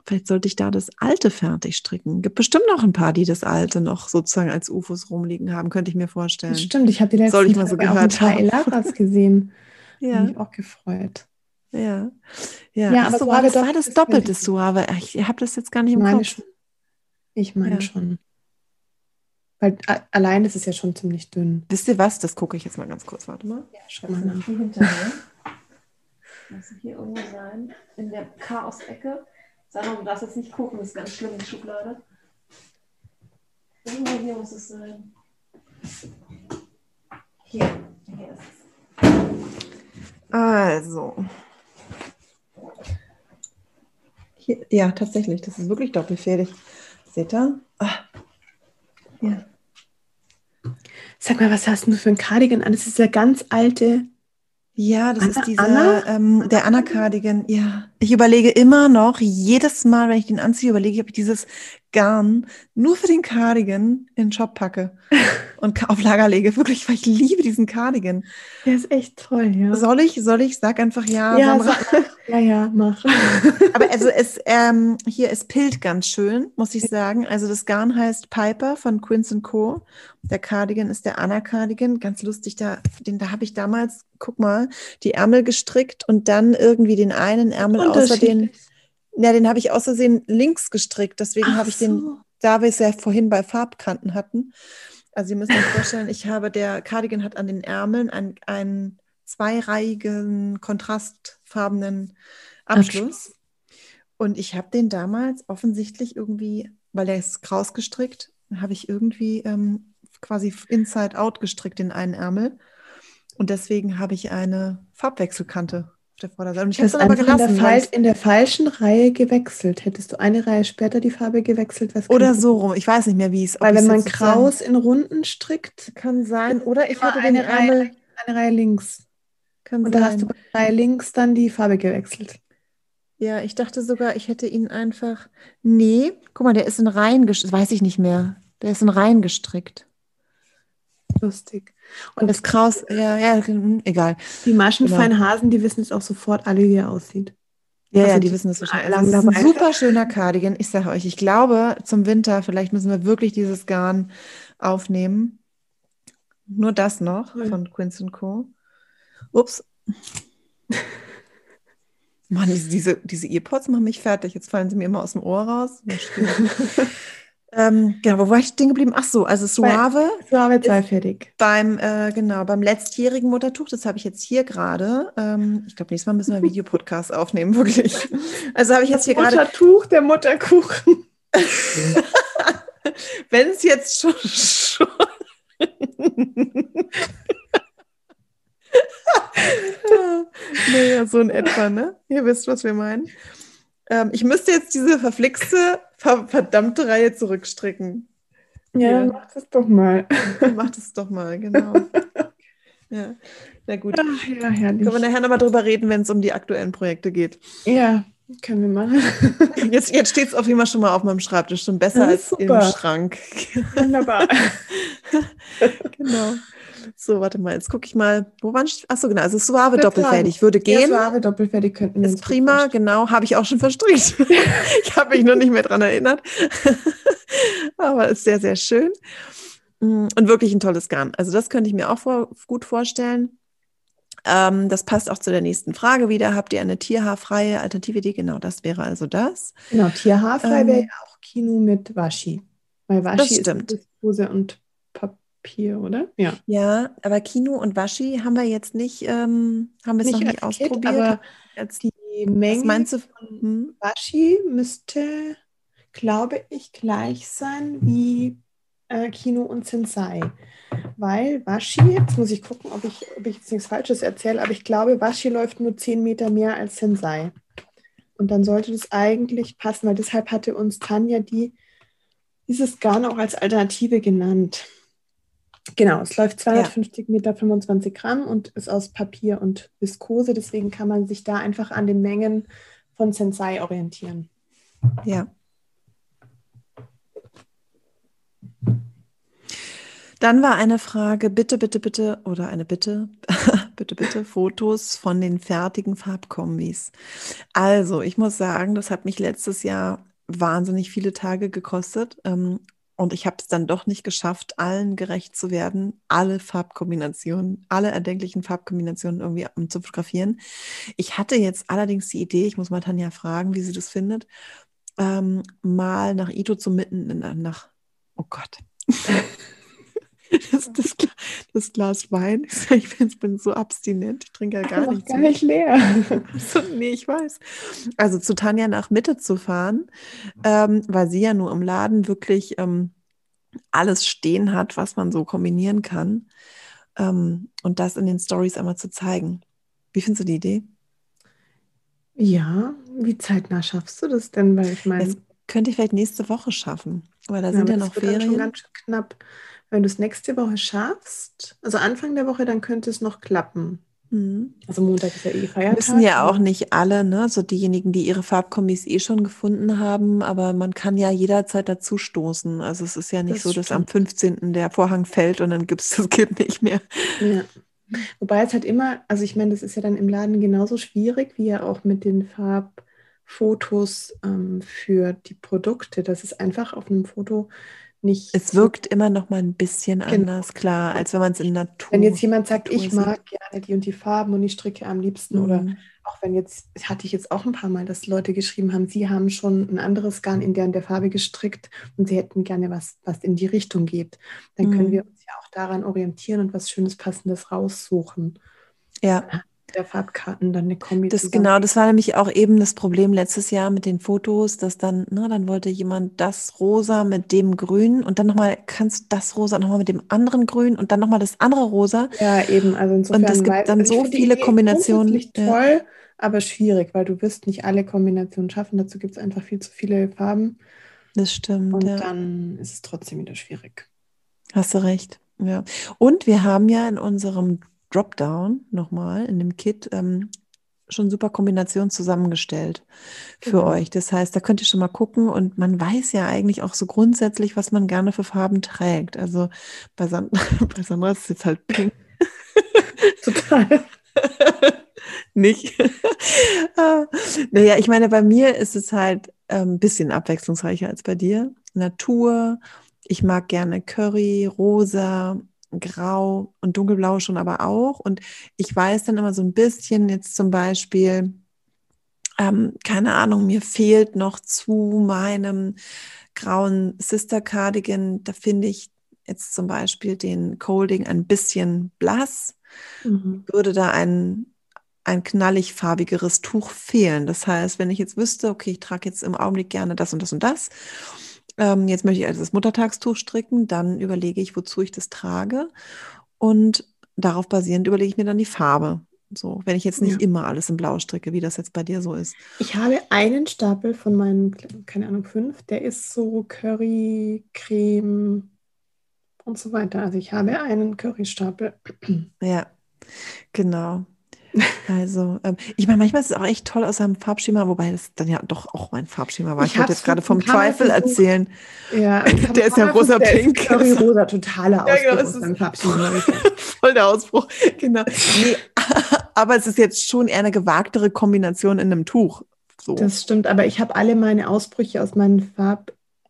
Vielleicht sollte ich da das alte fertig stricken. Gibt bestimmt noch ein paar, die das alte noch sozusagen als UFOs rumliegen haben, könnte ich mir vorstellen. Stimmt, ich habe die letzten Soll ich mal so gehört auch ein paar Elaras gesehen. ja. Mich auch gefreut. Ja. Ja, ja aber so, war, das, war das doppelte Suave. Ich habe das jetzt gar nicht im meine Kopf. Schon. Ich meine ja. schon. Weil allein ist es ja schon ziemlich dünn. Wisst ihr was? Das gucke ich jetzt mal ganz kurz. Warte mal. Ja, schau mal nach. Muss hier irgendwo sein. In der Chaos-Ecke. Sandra, du darfst jetzt nicht gucken, das ist ganz schlimm, die Schublade. Irgendwo hier muss es sein. Hier, hier ist es. Also. Hier, ja, tatsächlich, das ist wirklich doppelfädig. Seht ihr? Ah. Ja. Sag mal, was hast du für ein Cardigan an? Das ist der ganz alte ja, das Anna, ist dieser, Anna? Ähm, der Anna-Cardigan. Ja, ich überlege immer noch, jedes Mal, wenn ich den anziehe, überlege ich, ob ich dieses Garn nur für den Cardigan in den Shop packe und auf Lager lege. Wirklich, weil ich liebe diesen Cardigan. Der ist echt toll, ja. Soll ich, soll ich? Sag einfach ja. Ja, sag, ja, ja, mach. Aber also es, ähm, hier, es pillt ganz schön, muss ich sagen. Also das Garn heißt Piper von Quince Co. Der Cardigan ist der Anna Cardigan. Ganz lustig, da, den, da habe ich damals, guck mal, die Ärmel gestrickt und dann irgendwie den einen Ärmel außer den ja, den habe ich außersehen links gestrickt. Deswegen habe ich so. den, da wir es ja vorhin bei Farbkanten hatten. Also Sie müssen sich vorstellen, ich habe, der Cardigan hat an den Ärmeln einen zweireihigen, kontrastfarbenen Abschluss. Und ich habe den damals offensichtlich irgendwie, weil er ist kraus gestrickt, habe ich irgendwie ähm, quasi inside out gestrickt in einen Ärmel. Und deswegen habe ich eine Farbwechselkante auf der Vorderseite. Und ich habe es aber gelassen. In der, in der, falschen Reihe gewechselt. Hättest du eine Reihe später die Farbe gewechselt? Was oder so rum. Ich weiß nicht mehr, wie es Weil wenn man kraus in Runden strickt. Kann sein. Oder ich hatte eine Reihe, eine Reihe links. Kann Und da hast du bei links dann die Farbe gewechselt. Ja, ich dachte sogar, ich hätte ihn einfach. Nee, guck mal, der ist in Reihen gestrickt. Weiß ich nicht mehr. Der ist in Reihen gestrickt. Lustig. Und das Kraus, ja, ja, hm, egal. Die maschenfeinen genau. Hasen, die wissen jetzt auch sofort alle, wie er aussieht. Ja, Also ja, die die wissen das wahrscheinlich. es ist ein super schöner Cardigan. Ich sage euch, ich glaube, zum Winter, vielleicht müssen wir wirklich dieses Garn aufnehmen. Nur das noch Cool. von Quince Co. Ups. Mann, diese, diese, Earpods machen mich fertig. Jetzt fallen sie mir immer aus dem Ohr raus. Ähm, genau, wo war ich stehen geblieben? Ach so, also Suave So, aber zwei fertig. beim, äh, genau, beim letztjährigen Muttertuch, das habe ich jetzt hier gerade. Ähm, ich glaube, nächstes Mal müssen wir einen Videopodcast aufnehmen, wirklich. Also habe ich jetzt hier gerade, Muttertuch, der Mutterkuchen. wenn es jetzt schon, schon naja, so in etwa, ne? Ihr wisst, was wir meinen. Ähm, ich müsste jetzt diese verflixte, ver verdammte Reihe zurückstricken. Ja, Ja. mach das doch mal. Macht es doch mal, genau. Ja, na gut. Ach, ja, herrlich. Können wir nachher nochmal drüber reden, wenn es um die aktuellen Projekte geht. Ja, können wir machen. Jetzt, jetzt steht es auf jeden Fall schon mal auf meinem Schreibtisch, schon besser Das als im super. Schrank. Wunderbar. genau. So, warte mal, jetzt gucke ich mal. Wo waren Achso, genau, also Suave Das doppelfältig. Würde Ja, gehen. Suave doppelfertig könnten wir Ist prima, genau, habe ich auch schon verstrickt. ich habe mich nur nicht mehr dran erinnert. Aber ist sehr, sehr schön. Mm, Und wirklich ein tolles Garn. Also das könnte ich mir auch vor, gut vorstellen. Ähm, das passt auch zu der nächsten Frage wieder. Habt ihr eine tierhaarfreie Alternative Idee? Genau, das wäre also das. Genau, tierhaarfrei Ähm, wäre ja auch Kino mit Washi. Weil Washi Das ist stimmt. Viskose und Papier, oder? Ja. Ja, aber Kino und Waschi haben wir jetzt nicht, ähm, haben wir es noch nicht ausprobiert. aber Jetzt, die Menge meinst du? von Hm? Washi müsste, glaube ich, gleich sein wie äh, Kino und Sensei. Weil Washi, jetzt muss ich gucken, ob ich, ob ich jetzt nichts Falsches erzähle, aber ich glaube, Washi läuft nur 10 Meter mehr als Sensei. Und dann sollte das eigentlich passen, weil deshalb hatte uns Tanja die, dieses Garn auch als Alternative genannt. Genau, es läuft 250 Meter, 25 Gramm und ist aus Papier und Viskose. Deswegen kann man sich da einfach an den Mengen von Sensei orientieren. Ja. Dann war eine Frage, bitte, bitte, bitte, oder eine Bitte, bitte, bitte, Fotos von den fertigen Farbkombis. Also, ich muss sagen, das hat mich letztes Jahr wahnsinnig viele Tage gekostet. Ähm, und ich habe es dann doch nicht geschafft, allen gerecht zu werden, alle Farbkombinationen, alle erdenklichen Farbkombinationen irgendwie ähm, zu fotografieren. Ich hatte jetzt allerdings die Idee, ich muss mal Tanja fragen, wie sie das findet, ähm, mal nach Ito zu mitten, in- nach, oh Gott. Das, das, das Glas Wein, ich bin, bin so abstinent, ich trinke ja gar nichts gar nicht leer. So, nee, ich weiß. Also zu Tanja nach Mitte zu fahren, ähm, weil sie ja nur im Laden wirklich ähm, alles stehen hat, was man so kombinieren kann. Ähm, und das in den Stories einmal zu zeigen. Wie findest du die Idee? Ja, wie zeitnah schaffst du das denn? Weil ich meine, Das könnte ich vielleicht nächste Woche schaffen, weil da ja, sind ja noch das wird dann schon Ferien. ganz schön knapp. Wenn du es nächste Woche schaffst, also Anfang der Woche, dann könnte es noch klappen. Mhm. Also Montag ist ja eh Feiertag. Müssen ja auch aber- nicht alle, ne? So diejenigen, die ihre Farbkombis eh schon gefunden haben, aber man kann ja jederzeit dazu stoßen. Also es ist ja nicht Das so, dass stimmt. am 15. der Vorhang fällt und dann gibt es das Kind nicht mehr. Ja. Wobei es halt immer, also ich meine, das ist ja dann im Laden genauso schwierig wie ja auch mit den Farbfotos ähm, für die Produkte. Das ist einfach auf einem Foto nicht. Es wirkt immer noch mal ein bisschen Genau. anders, klar, als wenn man es in Natur. Wenn jetzt jemand sagt, Natur ich sieht. mag gerne die und die Farben und ich stricke am liebsten oder Mhm. auch wenn jetzt, hatte ich jetzt auch ein paar Mal, dass Leute geschrieben haben, sie haben schon ein anderes Garn in der und der Farbe gestrickt und sie hätten gerne was, was in die Richtung geht. Dann können Mhm. wir uns ja auch daran orientieren und was Schönes, Passendes raussuchen. Ja, Der Farbkarten dann eine Kombi das zusammen. genau, das war nämlich auch eben das Problem letztes Jahr mit den Fotos, dass dann, ne, dann wollte jemand das Rosa mit dem Grün und dann nochmal kannst du das Rosa nochmal mit dem anderen Grün und dann nochmal das andere Rosa. Ja, eben. Also insofern. Und es gibt dann also so viele Kombinationen, ja. toll, aber schwierig, weil du wirst nicht alle Kombinationen schaffen. Dazu gibt es einfach viel zu viele Farben Das stimmt, und ja. dann ist es trotzdem wieder schwierig. Hast du recht. Ja. Und wir haben ja in unserem Dropdown nochmal, in dem Kit, ähm, schon super Kombinationen zusammengestellt für Genau. euch. Das heißt, da könnt ihr schon mal gucken und man weiß ja eigentlich auch so grundsätzlich, was man gerne für Farben trägt. Also bei, San bei Sandra ist es jetzt halt pink. Total. nicht. Ah, naja, ich meine, bei mir ist es halt ein ähm, bisschen abwechslungsreicher als bei dir. Natur, ich mag gerne Curry, rosa, grau und dunkelblau schon aber auch. Und ich weiß dann immer so ein bisschen jetzt zum Beispiel, ähm, keine Ahnung, mir fehlt noch zu meinem grauen Sister Cardigan, da finde ich jetzt zum Beispiel den Colding ein bisschen blass, mhm. würde da ein, ein knallig farbigeres Tuch fehlen. Das heißt, wenn ich jetzt wüsste, okay, ich trage jetzt im Augenblick gerne das und das und das, ähm, jetzt möchte ich also das Muttertagstuch stricken, dann überlege ich, wozu ich das trage und darauf basierend überlege ich mir dann die Farbe. So, wenn ich jetzt nicht ja. immer alles in Blau stricke, wie das jetzt bei dir so ist. Ich habe einen Stapel von meinen, keine Ahnung, fünf, der ist so Curry, Creme und so weiter. Also ich habe einen Currystapel. Ja, genau. Also, ähm, ich meine, manchmal ist es auch echt toll aus seinem Farbschema, wobei das dann ja doch auch mein Farbschema war. Ich, ich wollte jetzt gerade vom Trifle erzählen. Ja, der ist ja rosa pink. Curry rosa, totaler Ausbruch ja, genau, aus Farbschema. Voll der Ausbruch, genau. Nee, aber es ist jetzt schon eher eine gewagtere Kombination in einem Tuch. So. Das stimmt, aber ich habe alle meine Ausbrüche aus meinem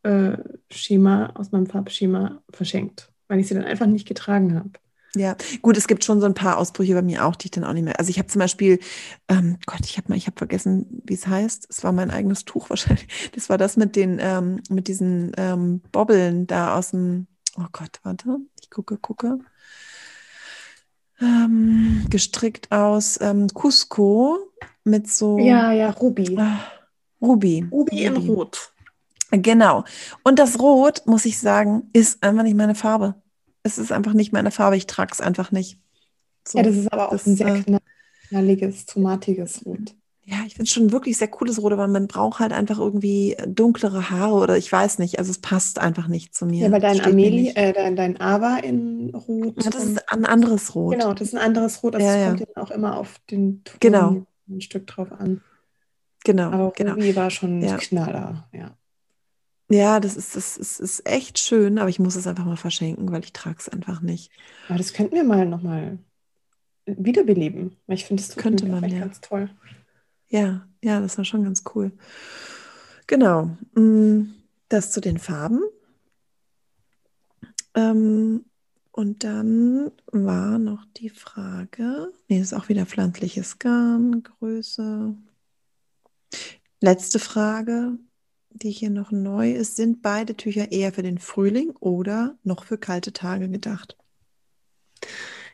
Farbschema, aus meinem Farbschema verschenkt, weil ich sie dann einfach nicht getragen habe. Ja, gut, es gibt schon so ein paar Ausbrüche bei mir auch, die ich dann auch nicht mehr. Also ich habe zum Beispiel, ähm, Gott, ich habe mal, ich habe vergessen, wie es heißt. Es war mein eigenes Tuch wahrscheinlich. Das war das mit den, ähm, mit diesen ähm, Bobbeln da aus dem. Oh Gott, warte, ich gucke, gucke ähm, gestrickt aus ähm, Cusco mit so. Ja, ja, Ruby. Äh, Ruby. Ruby in Rot. Genau. Und das Rot, muss ich sagen, ist einfach nicht meine Farbe. Es ist einfach nicht meine Farbe. Ich trage es einfach nicht. So, ja, das ist aber auch das, ein sehr äh, knalliges, tomatiges Rot. Ja, ich finde es schon wirklich sehr cooles Rot, aber man braucht halt einfach irgendwie dunklere Haare oder ich weiß nicht. Also es passt einfach nicht zu mir. Ja, weil dein Amelie, äh, dein, dein Ava in Rot. Ja, das ist ein anderes Rot. Genau, das ist ein anderes Rot. Also ja, es kommt ja. auch immer auf den Ton genau. ein Stück drauf an. Genau. Aber genau. Ruby war schon ja. Knaller, ja. Ja, das ist, das, ist, ist echt schön, aber ich muss es einfach mal verschenken, weil ich trage es einfach nicht. Aber das könnten wir mal nochmal wiederbeleben, weil ich finde, das könnte man ja. ganz toll. Ja, ja, das war schon ganz cool. Genau. Mm, das zu den Farben. Ähm, und dann war noch die Frage, nee, das ist auch wieder pflanzliches Garn, Größe. Letzte Frage, die hier noch neu ist, sind beide Tücher eher für den Frühling oder noch für kalte Tage gedacht?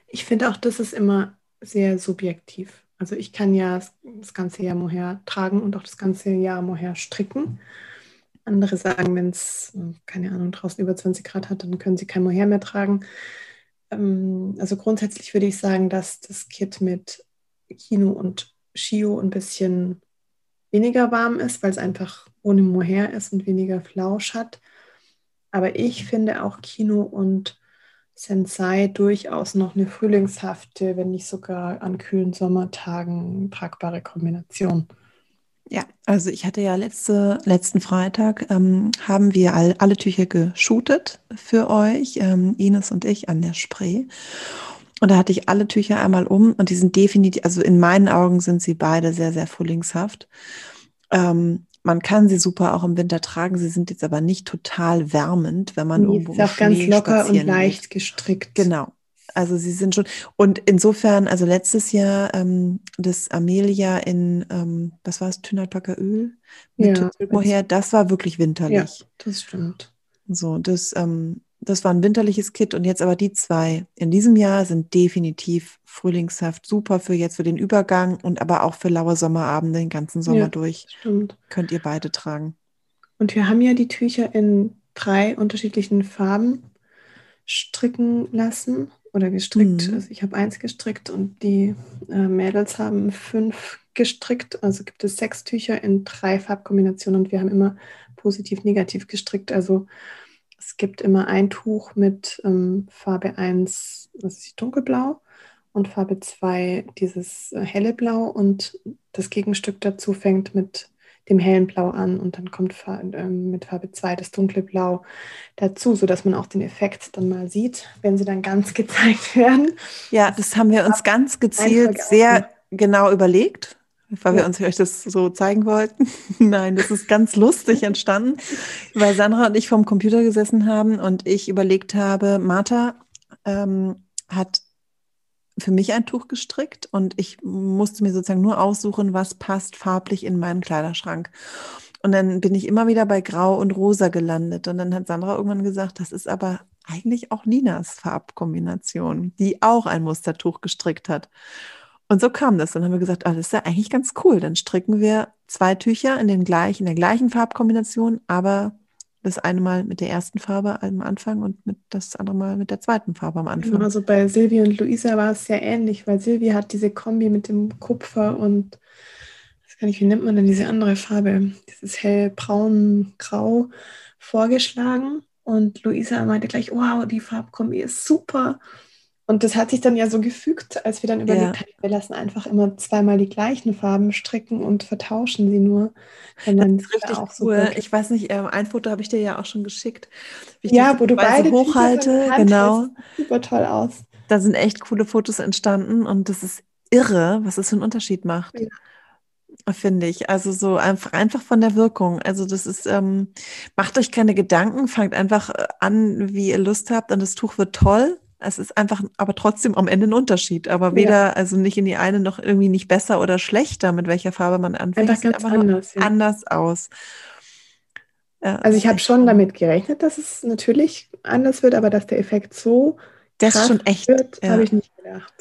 Ich finde auch, das ist immer sehr subjektiv. Also ich kann ja das ganze Jahr Mohair tragen und auch das ganze Jahr Mohair stricken. Andere sagen, wenn es, keine Ahnung, draußen über 20 Grad hat, dann können sie kein Mohair mehr tragen. Ähm, also grundsätzlich würde ich sagen, dass das Kit mit Kino und Shio ein bisschen weniger warm ist, weil es einfach ohne Mohair ist und weniger Flausch hat. Aber ich finde auch Kino und Sensei durchaus noch eine frühlingshafte, wenn nicht sogar an kühlen Sommertagen tragbare Kombination. Ja, also ich hatte ja letzte, letzten Freitag, ähm, haben wir all, alle Tücher geshootet für euch, ähm, Ines und ich an der Spree. Und da hatte ich alle Tücher einmal um und die sind definitiv, also in meinen Augen sind sie beide sehr, sehr frühlingshaft. Ähm, man kann sie super auch im Winter tragen. Sie sind jetzt aber nicht total wärmend, wenn man nee, irgendwo ist auch ganz locker und leicht geht. gestrickt. Genau. Also sie sind schon und insofern, also letztes Jahr ähm, das Amelia in ähm, was war es, Tynalpacker Öl mit ja, woher, das war wirklich winterlich. Ja, das stimmt. So, das ähm, das war ein winterliches Kit und jetzt aber die zwei in diesem Jahr sind definitiv frühlingshaft, super für jetzt für den Übergang und aber auch für laue Sommerabende den ganzen Sommer ja, durch. Stimmt. Könnt ihr beide tragen. Und wir haben ja die Tücher in drei unterschiedlichen Farben stricken lassen oder gestrickt. Mhm. Also ich habe eins gestrickt und die äh, Mädels haben fünf gestrickt. Also gibt es sechs Tücher in drei Farbkombinationen und wir haben immer positiv, negativ gestrickt. Also es gibt immer ein Tuch mit ähm, Farbe 1, das ist dunkelblau, und Farbe 2 dieses äh, helle Blau und das Gegenstück dazu fängt mit dem hellen Blau an und dann kommt äh, mit Farbe 2 das dunkle Blau dazu, sodass man auch den Effekt dann mal sieht, wenn sie dann ganz gezeigt werden. Ja, das haben wir uns ganz gezielt sehr genau überlegt, weil wir uns euch das so zeigen wollten. Nein, das ist ganz lustig entstanden, weil Sandra und ich vorm Computer gesessen haben und ich überlegt habe, Martha ähm, hat für mich ein Tuch gestrickt und ich musste mir sozusagen nur aussuchen, was passt farblich in meinen Kleiderschrank. Und dann bin ich immer wieder bei Grau und Rosa gelandet. Und dann hat Sandra irgendwann gesagt, das ist aber eigentlich auch Ninas Farbkombination, die auch ein Mustertuch gestrickt hat. Und so kam das. Dann haben wir gesagt, ah, das ist ja eigentlich ganz cool. Dann stricken wir zwei Tücher in, den gleichen, in der gleichen Farbkombination, aber das eine Mal mit der ersten Farbe am Anfang und mit das andere Mal mit der zweiten Farbe am Anfang. Genau, also bei Silvia und Luisa war es sehr ähnlich, weil Silvia hat diese Kombi mit dem Kupfer und das kann ich, wie nennt man denn diese andere Farbe? Dieses hellbraun-grau vorgeschlagen. Und Luisa meinte gleich, wow, die Farbkombi ist super. Und das hat sich dann ja so gefügt, als wir dann überlegt ja. haben, wir lassen einfach immer zweimal die gleichen Farben stricken und vertauschen sie nur. das ist richtig auch cool. Super. Ich weiß nicht, ähm, ein Foto habe ich dir ja auch schon geschickt. ja, wo du beide hochhalte, genau. Super toll aus. Da sind echt coole Fotos entstanden und das ist irre, was es für einen Unterschied macht. Ja. Finde ich. Also so einfach, einfach von der Wirkung. Also das ist, ähm, macht euch keine Gedanken, fangt einfach äh, an, wie ihr Lust habt und das Tuch wird toll es ist einfach, aber trotzdem am Ende ein Unterschied. Aber weder, ja. also nicht in die eine noch irgendwie nicht besser oder schlechter, mit welcher Farbe man anfängt. Einfach ganz anders, ja. anders aus. Ja, also ich habe schon damit gerechnet, dass es natürlich anders wird, aber dass der Effekt so das ist schon echt, wird, habe ich nicht gedacht.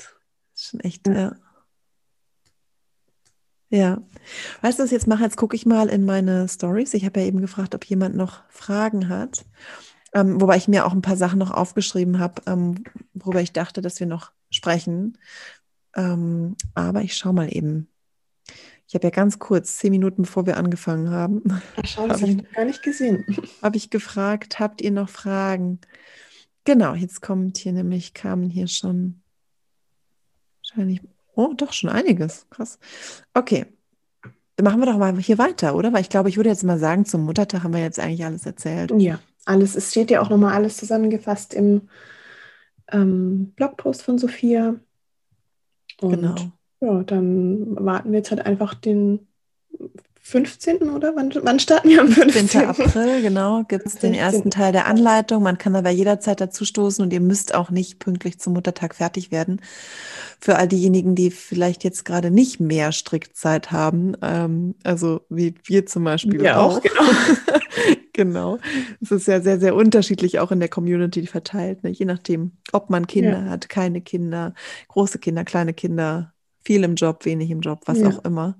Das ist schon echt, ja. Ja. Weißt du, was ich jetzt mache? Jetzt gucke ich mal in meine Stories. Ich habe ja eben gefragt, ob jemand noch Fragen hat. Ähm, wobei ich mir auch ein paar Sachen noch aufgeschrieben habe, ähm, worüber ich dachte, dass wir noch sprechen. Ähm, aber ich schaue mal eben. Ich habe ja ganz kurz, zehn Minuten bevor wir angefangen haben, Ach, schau, das habe ich noch gar nicht gesehen. Habe ich gefragt, habt ihr noch Fragen? Genau, jetzt kommt hier nämlich, kamen hier schon wahrscheinlich, oh, doch schon einiges. Krass. Okay, dann machen wir doch mal hier weiter, oder? Weil ich glaube, ich würde jetzt mal sagen, zum Muttertag haben wir jetzt eigentlich alles erzählt. Ja alles, es steht ja auch nochmal alles zusammengefasst im ähm, Blogpost von Sophia. Und genau. ja, dann warten wir jetzt halt einfach den 15. oder wann, wann starten wir am 15. 15. April, genau, gibt es den ersten Teil der Anleitung. Man kann aber jederzeit dazu stoßen und ihr müsst auch nicht pünktlich zum Muttertag fertig werden. Für all diejenigen, die vielleicht jetzt gerade nicht mehr Strickzeit haben, ähm, also wie wir zum Beispiel ja, auch. Genau. genau. Es ist ja sehr, sehr unterschiedlich auch in der Community verteilt, ne? je nachdem, ob man Kinder ja. hat, keine Kinder, große Kinder, kleine Kinder, viel im Job, wenig im Job, was ja. auch immer.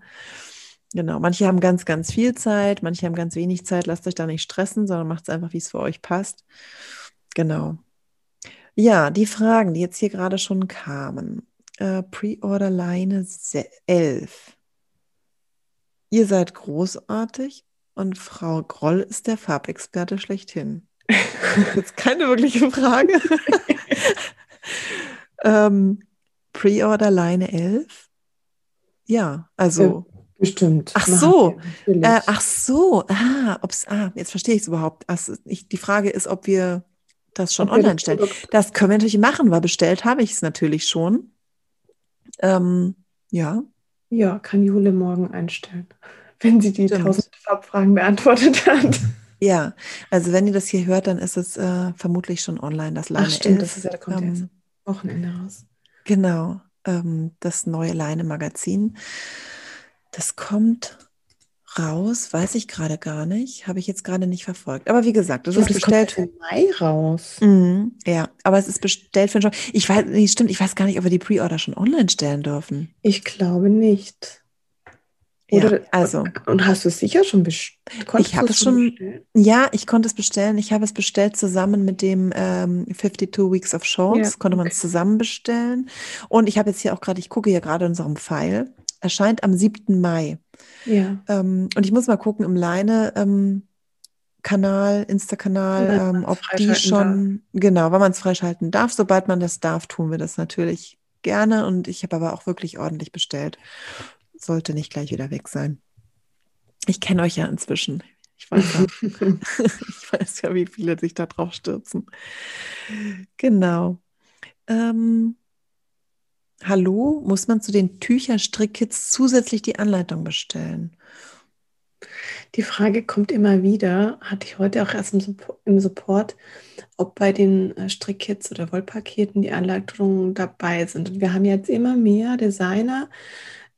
Genau, manche haben ganz, ganz viel Zeit, manche haben ganz wenig Zeit. Lasst euch da nicht stressen, sondern macht es einfach, wie es für euch passt. Genau. Ja, die Fragen, die jetzt hier gerade schon kamen. Äh, Pre-Order-Line 11. Ihr seid großartig und Frau Groll ist der Farbexperte schlechthin. Jetzt keine wirkliche Frage. ähm, Pre-Order-Line 11. Ja, also. Ja Bestimmt. Ach so, äh, ach so, ah, ob's, ah, jetzt verstehe ich es überhaupt. Also ich, die Frage ist, ob wir das schon ob online das stellen. Das können wir natürlich machen, weil bestellt habe ich es natürlich schon. Ähm, ja. Ja, kann Jule morgen einstellen, wenn sie die tausend Farbfragen beantwortet hat. Ja, also wenn ihr das hier hört, dann ist es äh, vermutlich schon online, das Leine Ach stimmt, 11. das ist ja, da kommt ähm, jetzt Wochenende raus. Genau, ähm, das neue Leine-Magazin. Das kommt raus, weiß ich gerade gar nicht. Habe ich jetzt gerade nicht verfolgt. Aber wie gesagt, das, ist bestellt. Kommt im Mai raus. Mhm, ja, aber es ist bestellt für den Shop. Ich weiß, nee, stimmt, ich weiß gar nicht, ob wir die Pre-Order schon online stellen dürfen. Ich glaube nicht. Oder, ja, also. Und hast du es sicher schon bestellt? Ich habe es schon, bestellen? ja, ich konnte es bestellen. Ich habe es bestellt zusammen mit dem ähm, 52 Weeks of Shorts. Ja, konnte man es zusammen bestellen. Und ich habe jetzt hier auch gerade, ich gucke hier gerade in unserem Pfeil erscheint am 7. Mai. Ja. Ähm, und ich muss mal gucken im Leine. Ähm, Kanal, Insta-Kanal, ähm, ob die schon, darf. genau, wenn man es freischalten darf. Sobald man das darf, tun wir das natürlich gerne. Und ich habe aber auch wirklich ordentlich bestellt. Sollte nicht gleich wieder weg sein. Ich kenne euch ja inzwischen. Ich weiß ja, ich weiß ja, wie viele sich da drauf stürzen. Genau. Ähm, hallo, muss man zu den Tücherstrickkits zusätzlich die Anleitung bestellen? Die Frage kommt immer wieder, hatte ich heute auch erst im Support, ob bei den äh, Strickkits oder Wollpaketen die Anleitungen dabei sind. Und wir haben jetzt immer mehr Designer,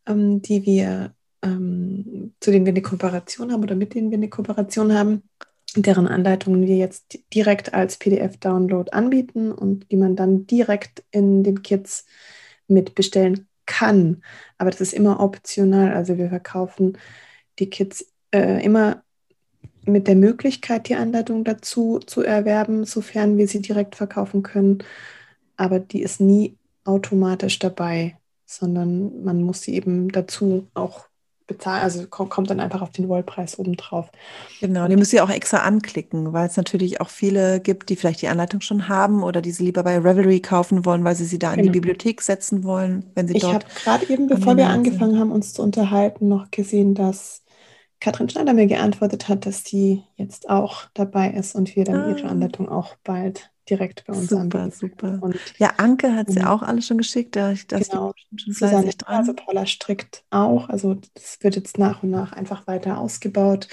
ähm, die wir, ähm, zu denen wir eine Kooperation haben oder mit denen wir eine Kooperation haben, deren Anleitungen wir jetzt direkt als PDF-Download anbieten und die man dann direkt in den Kits mitbestellen kann. Aber das ist immer optional. Also wir verkaufen die Kits äh, immer mit der Möglichkeit, die Anleitung dazu zu erwerben, sofern wir sie direkt verkaufen können. Aber die ist nie automatisch dabei, sondern man muss sie eben dazu auch bezahlen. Also kommt dann einfach auf den Wollpreis obendrauf. Genau, die müsst ihr auch extra anklicken, weil es natürlich auch viele gibt, die vielleicht die Anleitung schon haben oder die sie lieber bei Revelry kaufen wollen, weil sie sie da in die genau. Bibliothek setzen wollen, wenn sie ich dort. Ich habe gerade eben, bevor wir angefangen sind. haben, uns zu unterhalten, noch gesehen, dass Katrin Schneider mir geantwortet hat, dass sie jetzt auch dabei ist und wir dann ah. ihre Anleitung auch bald direkt bei uns super, anbieten. Super, Und, ja, Anke hat sie ja auch alle schon geschickt. Da, das genau, schon Susanne dran. Also Paula strickt auch. Also das wird jetzt nach und nach einfach weiter ausgebaut,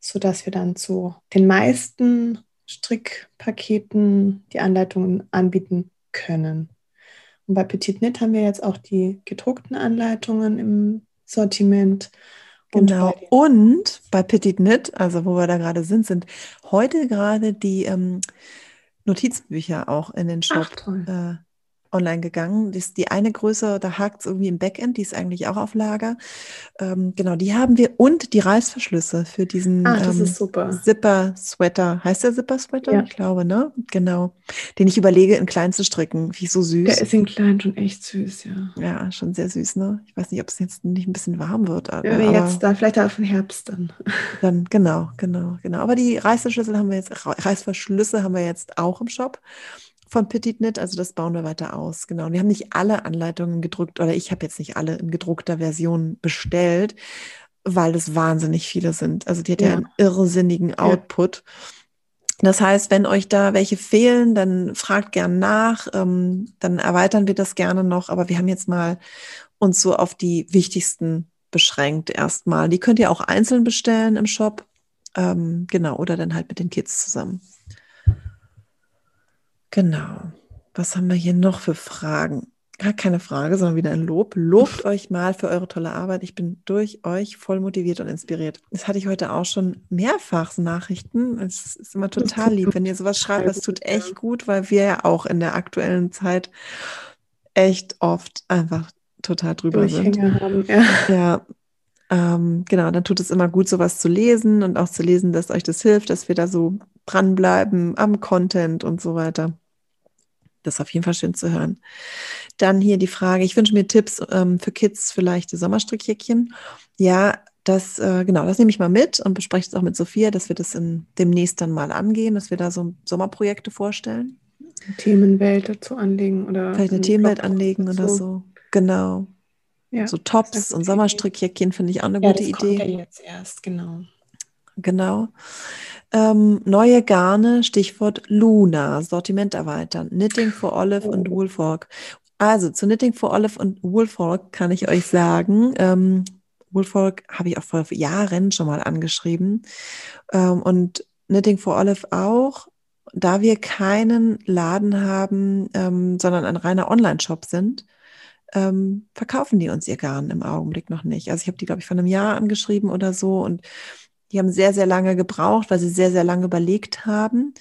sodass wir dann zu den meisten Strickpaketen die Anleitungen anbieten können. Und bei Petit Knit haben wir jetzt auch die gedruckten Anleitungen im Sortiment. Genau. Und bei Petit Knit, also wo wir da gerade sind, sind heute gerade die ähm, Notizbücher auch in den Shop Ach, online gegangen. Das ist die eine Größe, da hakt es irgendwie im Backend, die ist eigentlich auch auf Lager. Ähm, genau, die haben wir und die Reißverschlüsse für diesen Ach, ähm, Zipper-Sweater. Heißt der Zipper-Sweater? Ja. Ich glaube, ne? Genau. Den ich überlege, in klein zu stricken. Wie so süß. Der ist in klein schon echt süß, ja. Ja, schon sehr süß, ne? Ich weiß nicht, ob es jetzt nicht ein bisschen warm wird. Aber, ja, jetzt da, vielleicht auf den Herbst dann. Dann, genau, genau, genau. Aber die Reißverschlüsse haben wir jetzt, Reißverschlüsse haben wir jetzt auch im Shop von Petit Knit, also das bauen wir weiter aus. Genau. wir haben nicht alle Anleitungen gedruckt oder ich habe jetzt nicht alle in gedruckter Version bestellt, weil es wahnsinnig viele sind. Also die hat ja, ja einen irrsinnigen Output. Das heißt, wenn euch da welche fehlen, dann fragt gern nach, ähm, dann erweitern wir das gerne noch. Aber wir haben jetzt mal uns so auf die wichtigsten beschränkt erstmal. Die könnt ihr auch einzeln bestellen im Shop. Ähm, genau, oder dann halt mit den Kids zusammen. Genau. Was haben wir hier noch für Fragen? Gar keine Frage, sondern wieder ein Lob. Lobt euch mal für eure tolle Arbeit. Ich bin durch euch voll motiviert und inspiriert. Das hatte ich heute auch schon mehrfach Nachrichten. Es ist immer total lieb, wenn ihr sowas schreibt. Das tut echt gut, weil wir ja auch in der aktuellen Zeit echt oft einfach total drüber sind. Haben, ja. ja ähm, genau, dann tut es immer gut, sowas zu lesen und auch zu lesen, dass euch das hilft, dass wir da so dranbleiben am Content und so weiter. Das ist auf jeden Fall schön zu hören. Dann hier die Frage, ich wünsche mir Tipps ähm, für Kids für leichte Sommerstrickjäckchen. Ja, das, äh, genau, das nehme ich mal mit und bespreche es auch mit Sophia, dass wir das in, demnächst dann mal angehen, dass wir da so Sommerprojekte vorstellen. Themenwelt dazu anlegen oder. Vielleicht eine Themenwelt anlegen oder so. Genau. Ja, so Tops und Sommerstrickjäckchen finde ich auch eine ja, gute das Idee. Kommt ja jetzt erst, genau. Genau. Ähm, neue Garne, Stichwort Luna, Sortiment erweitern. Knitting for Olive oh. und Woolfolk. Also zu Knitting for Olive und Woolfolk kann ich euch sagen, ähm, Woolfolk habe ich auch vor Jahren schon mal angeschrieben ähm, und Knitting for Olive auch. Da wir keinen Laden haben, ähm, sondern ein reiner Online-Shop sind, ähm, verkaufen die uns ihr Garn im Augenblick noch nicht. Also ich habe die, glaube ich, vor einem Jahr angeschrieben oder so und die haben sehr, sehr lange gebraucht, weil sie sehr, sehr lange überlegt haben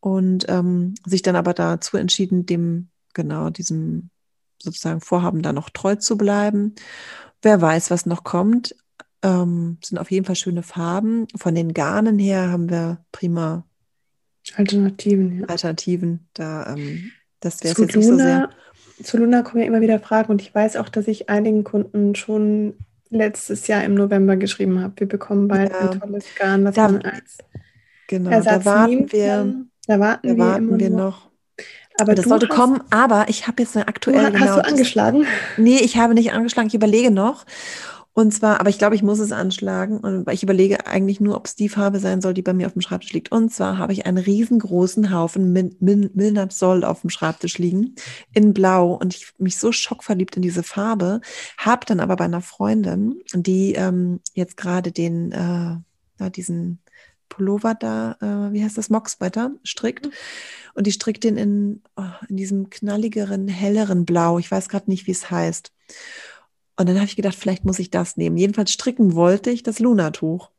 und ähm, sich dann aber dazu entschieden, dem, genau, diesem sozusagen Vorhaben da noch treu zu bleiben. Wer weiß, was noch kommt. Ähm, sind auf jeden Fall schöne Farben. Von den Garnen her haben wir prima Alternativen. Ja. Alternativen. Da, ähm, das wäre jetzt nicht so sehr. Zu Luna kommen ja immer wieder Fragen und ich weiß auch, dass ich einigen Kunden schon letztes Jahr im November geschrieben habe. Wir bekommen bald ja. ein tolles Garn, was da, man als genau, Ersatz da warten wir, Da warten, da wir, warten wir noch. Aber das sollte kommen, aber ich habe jetzt eine aktuelle. Hast genau, du angeschlagen? Nee, ich habe nicht angeschlagen, ich überlege noch. Und zwar, aber ich glaube, ich muss es anschlagen. Und ich überlege eigentlich nur, ob es die Farbe sein soll, die bei mir auf dem Schreibtisch liegt. Und zwar habe ich einen riesengroßen Haufen Min Soll auf dem Schreibtisch liegen in Blau. Und ich mich so schockverliebt in diese Farbe. Habe dann aber bei einer Freundin, die ähm, jetzt gerade den, äh, diesen Pullover da, äh, wie heißt das, Mockswetter, strickt. Mhm. Und die strickt den in, oh, in diesem knalligeren, helleren Blau. Ich weiß gerade nicht, wie es heißt. Und dann habe ich gedacht, vielleicht muss ich das nehmen. Jedenfalls stricken wollte ich das Lunatuch.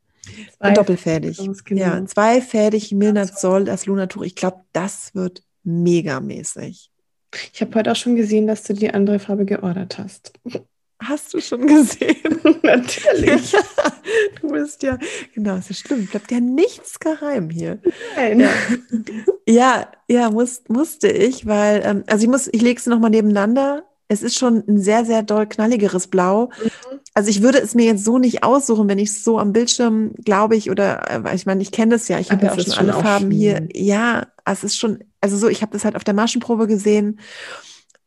Doppelfädig. Genau. Ja, zweifädig Milnat Soll das Lunatuch. Ich glaube, das wird megamäßig. Ich habe heute auch schon gesehen, dass du die andere Farbe geordert hast. Hast du schon gesehen? Natürlich. Ja, du bist ja, genau, das stimmt. Bleibt ja nichts geheim hier. Nein. Ja, ja, ja muss, musste ich, weil, ähm, also ich muss, ich lege es nochmal nebeneinander es ist schon ein sehr, sehr doll knalligeres Blau. Mhm. Also ich würde es mir jetzt so nicht aussuchen, wenn ich es so am Bildschirm, glaube ich, oder äh, ich meine, ich kenne das ja, ich habe ja auch schon alle Farben schön. hier. Ja, es ist schon, also so, ich habe das halt auf der Maschenprobe gesehen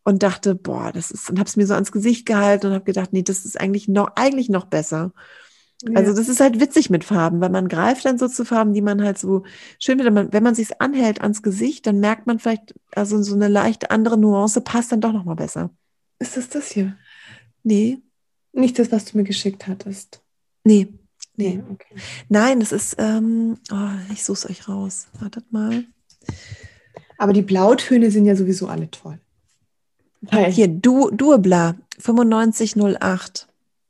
und dachte, boah, das ist, und habe es mir so ans Gesicht gehalten und habe gedacht, nee, das ist eigentlich noch, eigentlich noch besser. Ja. Also das ist halt witzig mit Farben, weil man greift dann so zu Farben, die man halt so schön findet. Wenn man sich anhält ans Gesicht, dann merkt man vielleicht, also so eine leicht andere Nuance passt dann doch noch mal besser. Ist das das hier? Nee. Nicht das, was du mir geschickt hattest. Nee. Nee. Okay. Nein, das ist, ähm, oh, ich suche es euch raus. Wartet mal. Aber die Blautöne sind ja sowieso alle toll. Hi. Hier, du, Duebla, 9508.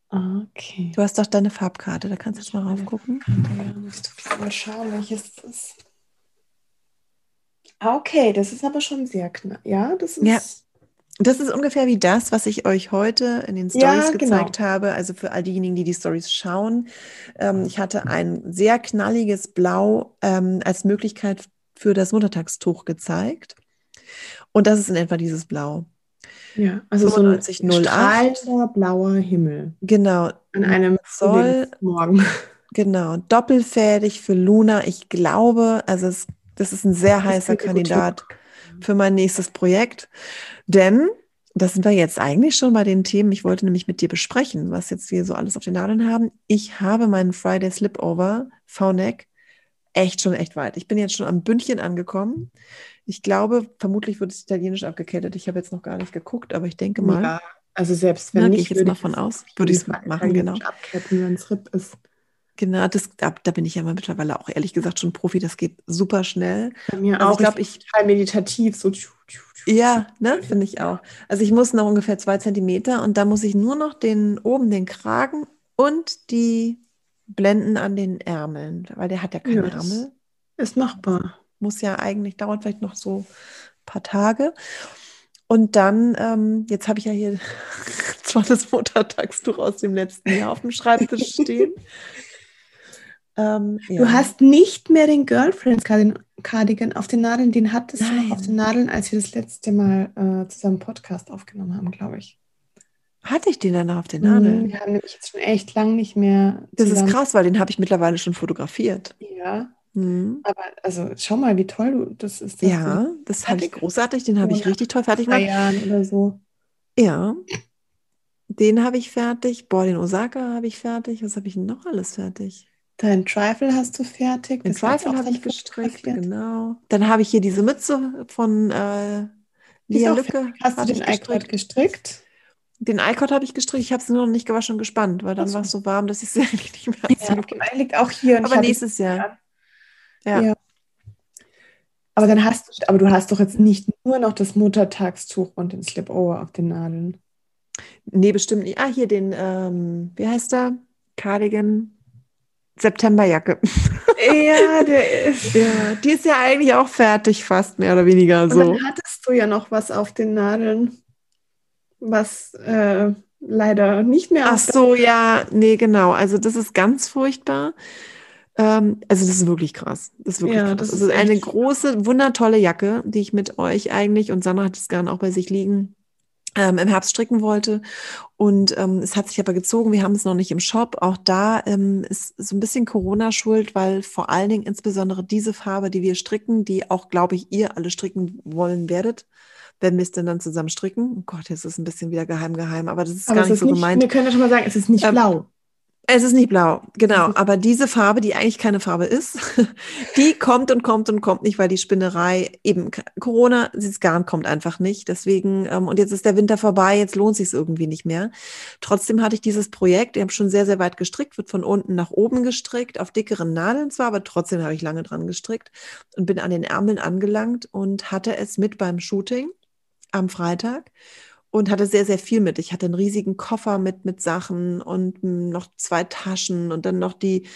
Okay. Du hast doch deine Farbkarte, da kannst du jetzt mal raufgucken. Ja, musst du mal schauen, welches das ist. Ah, okay, das ist aber schon sehr knapp. Ja, das ist. Ja. Das ist ungefähr wie das, was ich euch heute in den Stories ja, genau. gezeigt genau. habe. Also für all diejenigen, die die Stories schauen. Ähm, ich hatte ein sehr knalliges Blau ähm, als Möglichkeit für das Muttertagstuch gezeigt. Und das ist in etwa dieses Blau. Ja, also so ein strahlender blauer Himmel. Genau. An einem Soll Morgen. Genau, doppelfädig für Luna. Ich glaube, also es, das ist ein sehr heißer Kandidat für mein nächstes Projekt. Denn, das sind wir jetzt eigentlich schon bei den Themen, ich wollte nämlich mit dir besprechen, was jetzt wir so alles auf den Nadeln haben. Ich habe meinen Friday Slipover V-Neck echt schon echt weit. Ich bin jetzt schon am Bündchen angekommen. Ich glaube, vermutlich wird es italienisch abgekettet. Ich habe jetzt noch gar nicht geguckt, aber ich denke mal. Ja, also selbst wenn nicht, ich jetzt mal von aus, würde ich es machen, genau. Abketten, wenn es RIP ist. Genau, das, da, da, bin ich ja mittlerweile auch ehrlich gesagt schon Profi. Das geht super schnell. Bei mir also auch. Ich glaube, ich total meditativ so. Ja, ne, finde ich auch. Also ich muss noch ungefähr zwei Zentimeter und da muss ich nur noch den oben den Kragen und die Blenden an den Ärmeln, weil der hat ja keine ja, Ärmel. Ist machbar. Muss ja eigentlich dauert vielleicht noch so ein paar Tage. Und dann, ähm, jetzt habe ich ja hier zwar das Muttertagstuch aus dem letzten Jahr auf dem Schreibtisch stehen. Ähm, ja. Du hast nicht mehr den Girlfriends Cardigan auf den Nadeln, den hattest Nein. du noch auf den Nadeln, als wir das letzte Mal äh, zusammen Podcast aufgenommen haben, glaube ich. Hatte ich den dann noch auf den Nadeln? Mhm, wir haben nämlich jetzt schon echt lang nicht mehr. Das ist krass, weil den habe ich mittlerweile schon fotografiert. Ja. Mhm. Aber also schau mal, wie toll du das ist. Das ja, das fand ich großartig. Den habe ich richtig toll fertig gemacht. Jahren oder so. Ja. Den habe ich fertig. Boah, den Osaka habe ich fertig. Was habe ich noch alles fertig? Dein Trifle hast du fertig. Den Trifle habe ich gestrickt, genau. Dann habe ich hier diese Mütze von äh, Lia Lücke. Hast du den iCord gestrickt? Den iCord habe ich gestrickt. Ich habe es nur noch nicht gewaschen und gespannt, weil dann war es so warm, dass ich es eigentlich nicht mehr ja, okay. liegt auch hier. Aber nächstes Jahr. Ja. ja. Aber dann hast du, aber du hast doch jetzt nicht nur noch das Muttertagstuch und den Slipover auf den Nadeln. Nee, bestimmt nicht. Ah, hier den, ähm, wie heißt der? Cardigan. Septemberjacke. Ja, der ist. Ja, die ist ja eigentlich auch fertig, fast mehr oder weniger so. Und dann hattest du ja noch was auf den Nadeln, was äh, leider nicht mehr. Ach so, ja, nee, genau. Also das ist ganz furchtbar. Ähm, also das ist wirklich krass. Das ist wirklich ja, krass. Das ist, ist eine große, wundertolle Jacke, die ich mit euch eigentlich und Sanna hat es gerne auch bei sich liegen ähm, im Herbst stricken wollte. Und ähm, es hat sich aber gezogen. Wir haben es noch nicht im Shop. Auch da ähm, ist so ein bisschen Corona schuld, weil vor allen Dingen insbesondere diese Farbe, die wir stricken, die auch, glaube ich, ihr alle stricken wollen werdet, wenn wir es denn dann zusammen stricken. Oh Gott, jetzt ist es ein bisschen wieder geheim, geheim, aber das ist Aber gar nicht ist so nicht, gemeint. wir können ja schon mal sagen, es ist nicht Ähm, blau. Es ist nicht blau, genau. Ist- Aber diese Farbe, die eigentlich keine Farbe ist, die kommt und kommt und kommt nicht, weil die Spinnerei eben Corona, das Garn kommt einfach nicht. Deswegen, ähm, und jetzt ist der Winter vorbei, jetzt lohnt sich irgendwie nicht mehr. Trotzdem hatte ich dieses Projekt, ich habe schon sehr, sehr weit gestrickt, wird von unten nach oben gestrickt, auf dickeren Nadeln zwar, aber trotzdem habe ich lange dran gestrickt und bin an den Ärmeln angelangt und hatte es mit beim Shooting am Freitag und hatte sehr, sehr viel mit. Ich hatte einen riesigen Koffer mit, mit Sachen und mm, noch zwei Taschen und dann noch die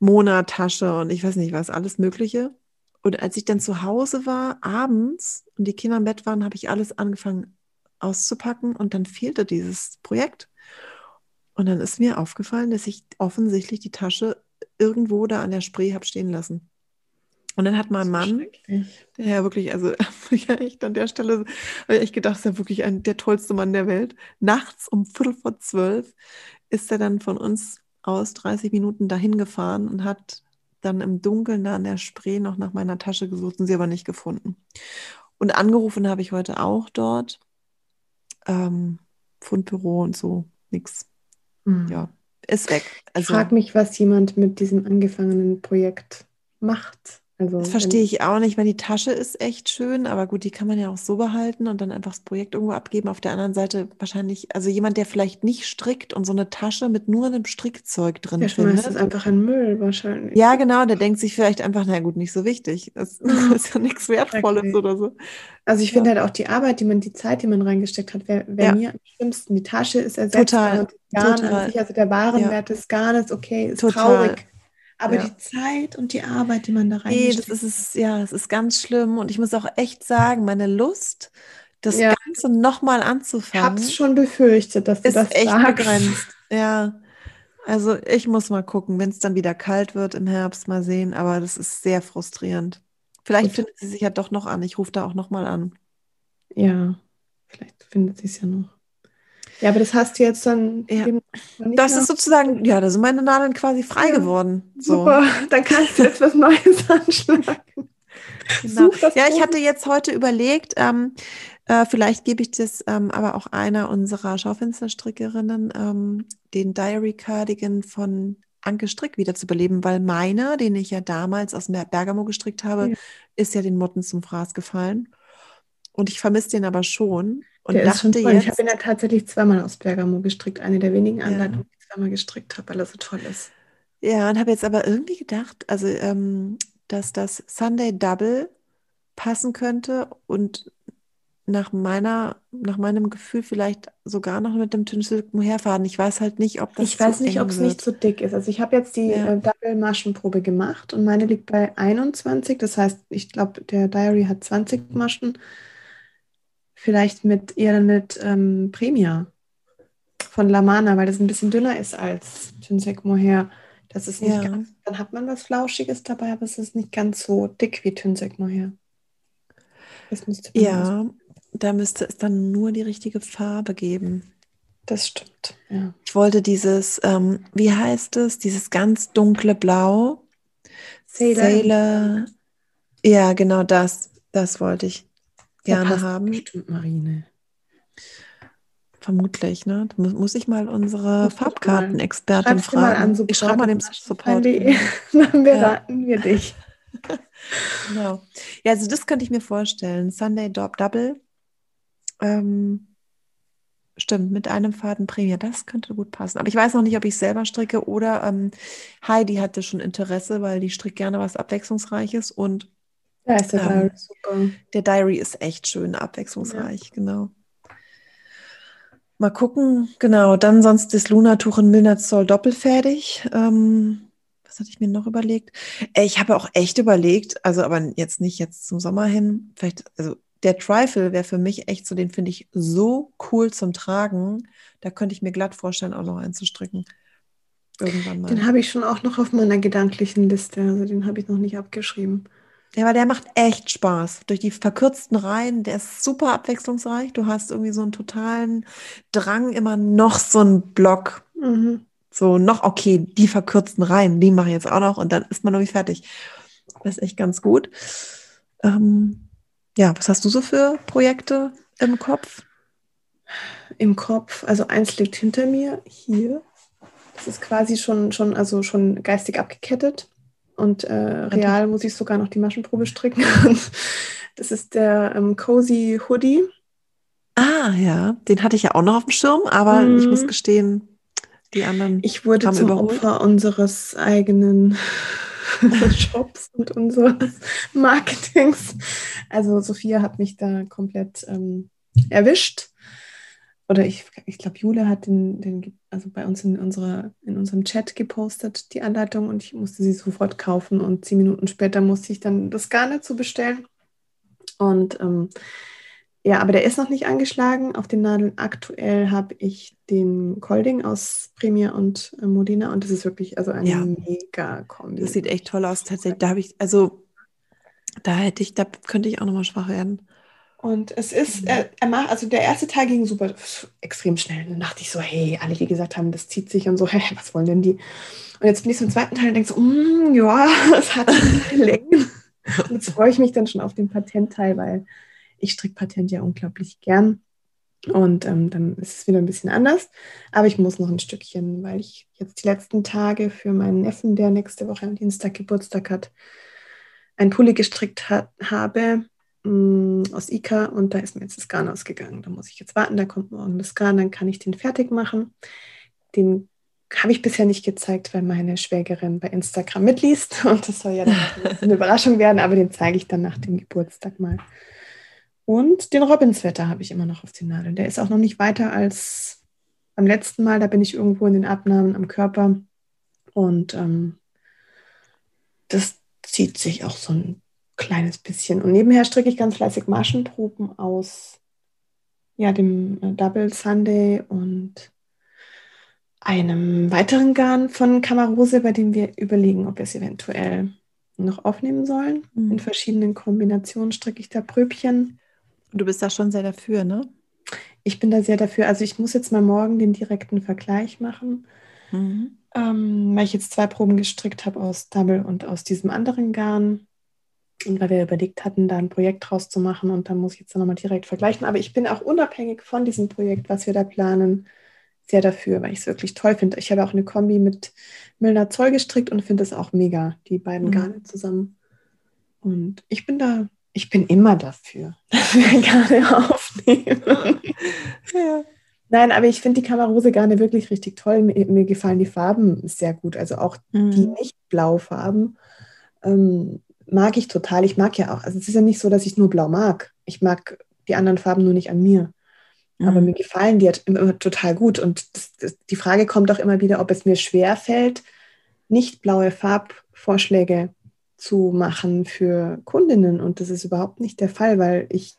Mona-Tasche und ich weiß nicht was, alles Mögliche. Und als ich dann zu Hause war, abends und die Kinder im Bett waren, habe ich alles angefangen auszupacken und dann fehlte dieses Projekt. Und dann ist mir aufgefallen, dass ich offensichtlich die Tasche irgendwo da an der Spree habe stehen lassen. Und dann hat mein Mann, schrecklich. ja, wirklich, also ja, echt an der Stelle habe ich gedacht, ist ja wirklich ein, der tollste Mann der Welt. Nachts um Viertel vor zwölf ist er dann von uns aus 30 Minuten dahin gefahren und hat dann im Dunkeln da an der Spree noch nach meiner Tasche gesucht und sie aber nicht gefunden. Und angerufen habe ich heute auch dort. Ähm, Fundbüro und so, nix. Hm. Ja, ist weg. Ich Also, frage mich, was jemand mit diesem angefangenen Projekt macht. Also, Das verstehe ich auch nicht, weil die Tasche ist echt schön, aber gut, die kann man ja auch so behalten und dann einfach das Projekt irgendwo abgeben. Auf der anderen Seite wahrscheinlich, also jemand, der vielleicht nicht strickt und so eine Tasche mit nur einem Strickzeug drin Der schmeißt es findet. einfach in Müll wahrscheinlich. Ja, genau, der denkt sich vielleicht einfach, na gut, nicht so wichtig. Das Mhm. ist ja nichts Wertvolles Schrecklich. oder so. Also ich Ja. finde halt auch die Arbeit, die man, die Zeit, die man reingesteckt hat, wäre wär Ja. mir am schlimmsten. Die Tasche ist ersetzbar Total, das total. an sich, also der Warenwert des Garnes, okay, ist Total. traurig. Aber Ja. die Zeit und die Arbeit, die man da Nee, reingesteckt das ist es, ja, es ist ganz schlimm. Und ich muss auch echt sagen, meine Lust, das Ja. Ganze nochmal Ich habe anzufangen, es schon befürchtet, dass du ist das echt sagst. begrenzt. Ja. Also ich muss mal gucken, wenn es dann wieder kalt wird im Herbst, mal sehen. Aber das ist sehr frustrierend. Vielleicht Gut. findet sie sich ja doch noch an. Ich rufe da auch noch mal an. Ja, vielleicht findet sie es ja noch. Ja, aber das hast du jetzt dann Ja. Das ist sozusagen, ja, da sind meine Nadeln quasi frei Ja. geworden. So. super. Dann kannst du jetzt was Neues anschlagen. Genau. Ja, ich hatte jetzt heute überlegt, ähm, äh, vielleicht gebe ich das ähm, aber auch einer unserer Schaufensterstrickerinnen, ähm, den Diary Cardigan von Anke Strick wieder zu beleben, weil meiner, den ich ja damals aus Bergamo gestrickt habe, Ja. ist ja den Motten zum Fraß gefallen. Und ich vermisse den aber schon und Der ist dachte. Ich jetzt, habe ihn ja tatsächlich zweimal aus Bergamo gestrickt. Eine der wenigen Ja. Anleitungen, die ich zweimal gestrickt habe, weil er so toll ist. ja, und habe jetzt aber irgendwie gedacht, also ähm, dass das Sunday Double passen könnte und nach meiner, nach meinem Gefühl vielleicht sogar noch mit dem Tünsel Mohairfaden. Ich weiß halt nicht, ob das Ich weiß nicht, ob es nicht zu dick ist. Also ich habe jetzt die Ja. äh, Double-Maschenprobe gemacht und meine liegt bei 21. Das heißt, ich glaube, der Diary hat 20 Maschen. Vielleicht mit eher mit ähm, Premia von Lamana, weil das ein bisschen dünner ist als Tünsek Mohair. Das ist nicht Ja. ganz, dann hat man was Flauschiges dabei, aber es ist nicht ganz so dick wie Tünsek Mohair. Das müsste Ja, da müsste es dann nur die richtige Farbe geben. Das stimmt. Ja. Ich wollte dieses, ähm, wie heißt es, dieses ganz dunkle Blau. Sailor. Sailor. Ja, genau das. Das wollte ich gerne haben. Bestimmt Marine. Vermutlich, ne? Da mu- muss ich mal unsere mal. Mal fragen. an, ich schreibe mal dem Support. Support.de. Dann Ja. beraten wir dich. Genau. Ja, also das könnte ich mir vorstellen. Sunday Dou- Double. Ähm, stimmt, mit einem Faden Prämie. Das könnte gut passen. Aber ich weiß noch nicht, ob ich selber stricke oder ähm, Heidi hatte schon Interesse, weil die strickt gerne was Abwechslungsreiches und Da ist der Ähm, Diary super. der Diary ist echt schön abwechslungsreich, genau. Mal gucken, genau. Dann sonst das Lunatuch in Milnerzoll doppelfertig. Ähm, was hatte ich mir noch überlegt? Äh, Ich habe auch echt überlegt, also aber jetzt nicht jetzt zum Sommer hin, vielleicht, also der Trifle wäre für mich echt so, den finde ich so cool zum Tragen. Da könnte ich mir glatt vorstellen, auch noch einzustricken. Irgendwann mal. Den habe ich schon auch noch auf meiner gedanklichen Liste. Also den habe ich noch nicht abgeschrieben. Ja, weil der macht echt Spaß. Durch die verkürzten Reihen, der ist super abwechslungsreich. Du hast irgendwie so einen totalen Drang, immer noch so einen Block. Mhm. So noch, okay, die verkürzten Reihen, die mache ich jetzt auch noch und dann ist man irgendwie fertig. Das ist echt ganz gut. Ähm, ja, was hast du so für Projekte im Kopf? Im Kopf, also eins liegt hinter mir, hier. Das ist quasi schon, schon, also schon geistig abgekettet. Und äh, real muss ich sogar noch die Maschenprobe stricken. das ist der ähm, Cozy Hoodie. Ah, ja, den hatte ich ja auch noch auf dem Schirm, aber mm. ich muss mhm. gestehen, die anderen. Ich wurde zum überholt. Opfer unseres eigenen Shops und unseres Marketings. Also Sophia hat mich da komplett ähm, erwischt. Oder ich, ich glaube, Jule hat den, den, also bei uns in, unserer, in unserem Chat gepostet, die Anleitung und ich musste sie sofort kaufen und zehn Minuten später musste ich dann das gar nicht zu bestellen. Und ähm, ja, aber der ist noch nicht angeschlagen. Auf den Nadeln aktuell habe ich den Colding aus Premier und äh, Modena und das ist wirklich also ein ja. mega Kombi. Das sieht echt toll aus. Tatsächlich, da habe ich, also da hätte ich, da könnte ich auch nochmal schwach werden. Und es ist, mhm. er, er macht, also der erste Teil ging super, extrem schnell. Dann dachte ich so, hey, alle, die gesagt haben, das zieht sich und so, hey, was wollen denn die? Und jetzt bin ich zum zweiten Teil und denke so, mm, ja, es hat Längen. Und jetzt freue ich mich dann schon auf den Patentteil, weil ich stricke Patent ja unglaublich gern. Und ähm, dann ist es wieder ein bisschen anders. Aber ich muss noch ein Stückchen, weil ich jetzt die letzten Tage für meinen Neffen, der nächste Woche am Dienstag Geburtstag hat, ein Pulli gestrickt hat, habe mm, aus Ika und da ist mir jetzt das Garn ausgegangen. Da muss ich jetzt warten, da kommt morgen das Garn, dann kann ich den fertig machen. Den habe ich bisher nicht gezeigt, weil meine Schwägerin bei Instagram mitliest und das soll ja dann eine Überraschung werden, aber den zeige ich dann nach dem Geburtstag mal. Und den Robbinswetter habe ich immer noch auf den Nadeln. Der ist auch noch nicht weiter als beim letzten Mal. Da bin ich irgendwo in den Abnahmen am Körper. Und ähm, das zieht sich auch so ein kleines bisschen. Und nebenher stricke ich ganz fleißig Maschenproben aus ja, dem äh, Double Sunday und einem weiteren Garn von Kamarose, bei dem wir überlegen, ob wir es eventuell noch aufnehmen sollen. Mhm. In verschiedenen Kombinationen stricke ich da Pröbchen. Du bist da schon sehr dafür, ne? Ich bin da sehr dafür. Also ich muss jetzt mal morgen den direkten Vergleich machen, mhm. ähm, weil ich jetzt zwei Proben gestrickt habe aus Double und aus diesem anderen Garn. Und weil wir überlegt hatten, da ein Projekt draus zu machen und dann muss ich jetzt nochmal direkt vergleichen. Aber ich bin auch unabhängig von diesem Projekt, was wir da planen, sehr dafür, weil ich es wirklich toll finde. Ich habe auch eine Kombi mit Milner Zoll gestrickt und finde es auch mega, die beiden mhm. Garne zusammen. Und ich bin da ich bin immer dafür, dass wir Garne aufnehmen. ja. Nein, aber ich finde die Kamerose Garne wirklich richtig toll. Mir, mir, gefallen die Farben sehr gut. Also auch mhm. die nicht-blau-Farben ähm, mag ich total. Ich mag ja auch, also es ist ja nicht so, dass ich nur blau mag. Ich mag die anderen Farben nur nicht an mir. Mhm. Aber mir gefallen die halt immer, total gut. Und das, das, die Frage kommt auch immer wieder, ob es mir schwer fällt, nicht blaue Farbvorschläge zu machen für Kundinnen. Und das ist überhaupt nicht der Fall, weil ich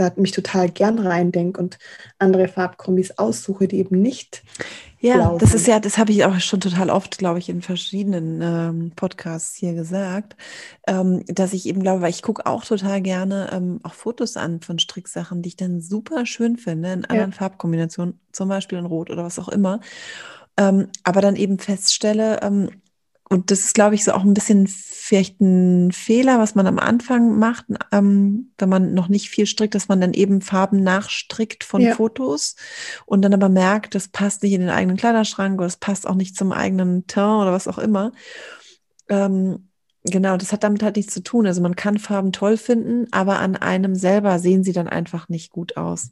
da mich total gern reindenke und andere Farbkombis aussuche, die eben nicht. Ja, das ist ja, das habe ich auch schon total oft, glaube ich, in verschiedenen ähm, Podcasts hier gesagt, ähm, dass ich eben glaube, weil ich gucke auch total gerne ähm, auch Fotos an von Stricksachen, die ich dann super schön finde, in anderen ja. Farbkombinationen, zum Beispiel in Rot oder was auch immer. Ähm, aber dann eben feststelle, ähm, und das ist, glaube ich, so auch ein bisschen vielleicht ein Fehler, was man am Anfang macht, ähm, wenn man noch nicht viel strickt, dass man dann eben Farben nachstrickt von ja. Fotos und dann aber merkt, das passt nicht in den eigenen Kleiderschrank oder das passt auch nicht zum eigenen Teint oder was auch immer. Ähm, genau, das hat damit halt nichts zu tun. Also man kann Farben toll finden, aber an einem selber sehen sie dann einfach nicht gut aus.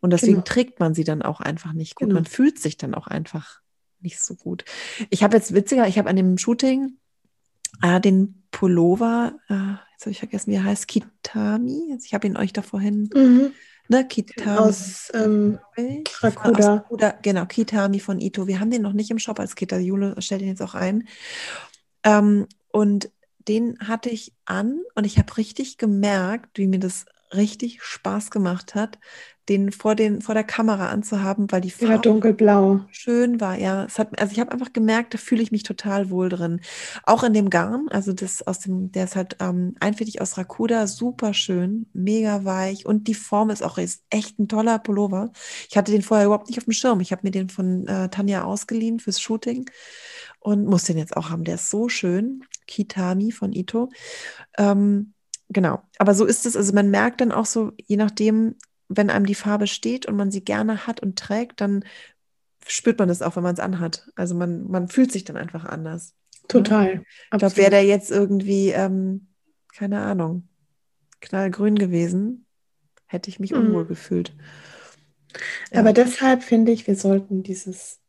Und deswegen genau. trägt man sie dann auch einfach nicht gut. Genau. Man fühlt sich dann auch einfach nicht so gut. Ich habe jetzt witziger, ich habe an dem Shooting äh, den Pullover, äh, jetzt habe ich vergessen, wie er heißt, Kitami. Also ich habe ihn euch da vorhin, mhm. ne, Kitami. Aus ähm, Rakuda. Aus, genau, Kitami von Ito. Wir haben den noch nicht im Shop als Kita. Jule stellt ihn jetzt auch ein. Ähm, und den hatte ich an und ich habe richtig gemerkt, wie mir das richtig Spaß gemacht hat, den vor, den vor der Kamera anzuhaben, weil die Farbe ja, dunkelblau schön war. Ja, es hat, also ich habe einfach gemerkt, da fühle ich mich total wohl drin. Auch in dem Garn, also das aus dem, der ist halt ähm, einfältig aus Rakuda, super schön, mega weich und die Form ist auch ist echt ein toller Pullover. Ich hatte den vorher überhaupt nicht auf dem Schirm. Ich habe mir den von äh, Tanja ausgeliehen fürs Shooting und muss den jetzt auch haben. Der ist so schön, Kitami von Ito. Ähm, genau. Aber so ist es. Also man merkt dann auch so, je nachdem, wenn einem die Farbe steht und man sie gerne hat und trägt, dann spürt man das auch, wenn man es anhat. Also man, man fühlt sich dann einfach anders. Ne? Total. Ne? Ich glaube, wäre der jetzt irgendwie, ähm, keine Ahnung, knallgrün gewesen, hätte ich mich mhm. unwohl gefühlt. Ja. Aber deshalb finde ich, wir sollten dieses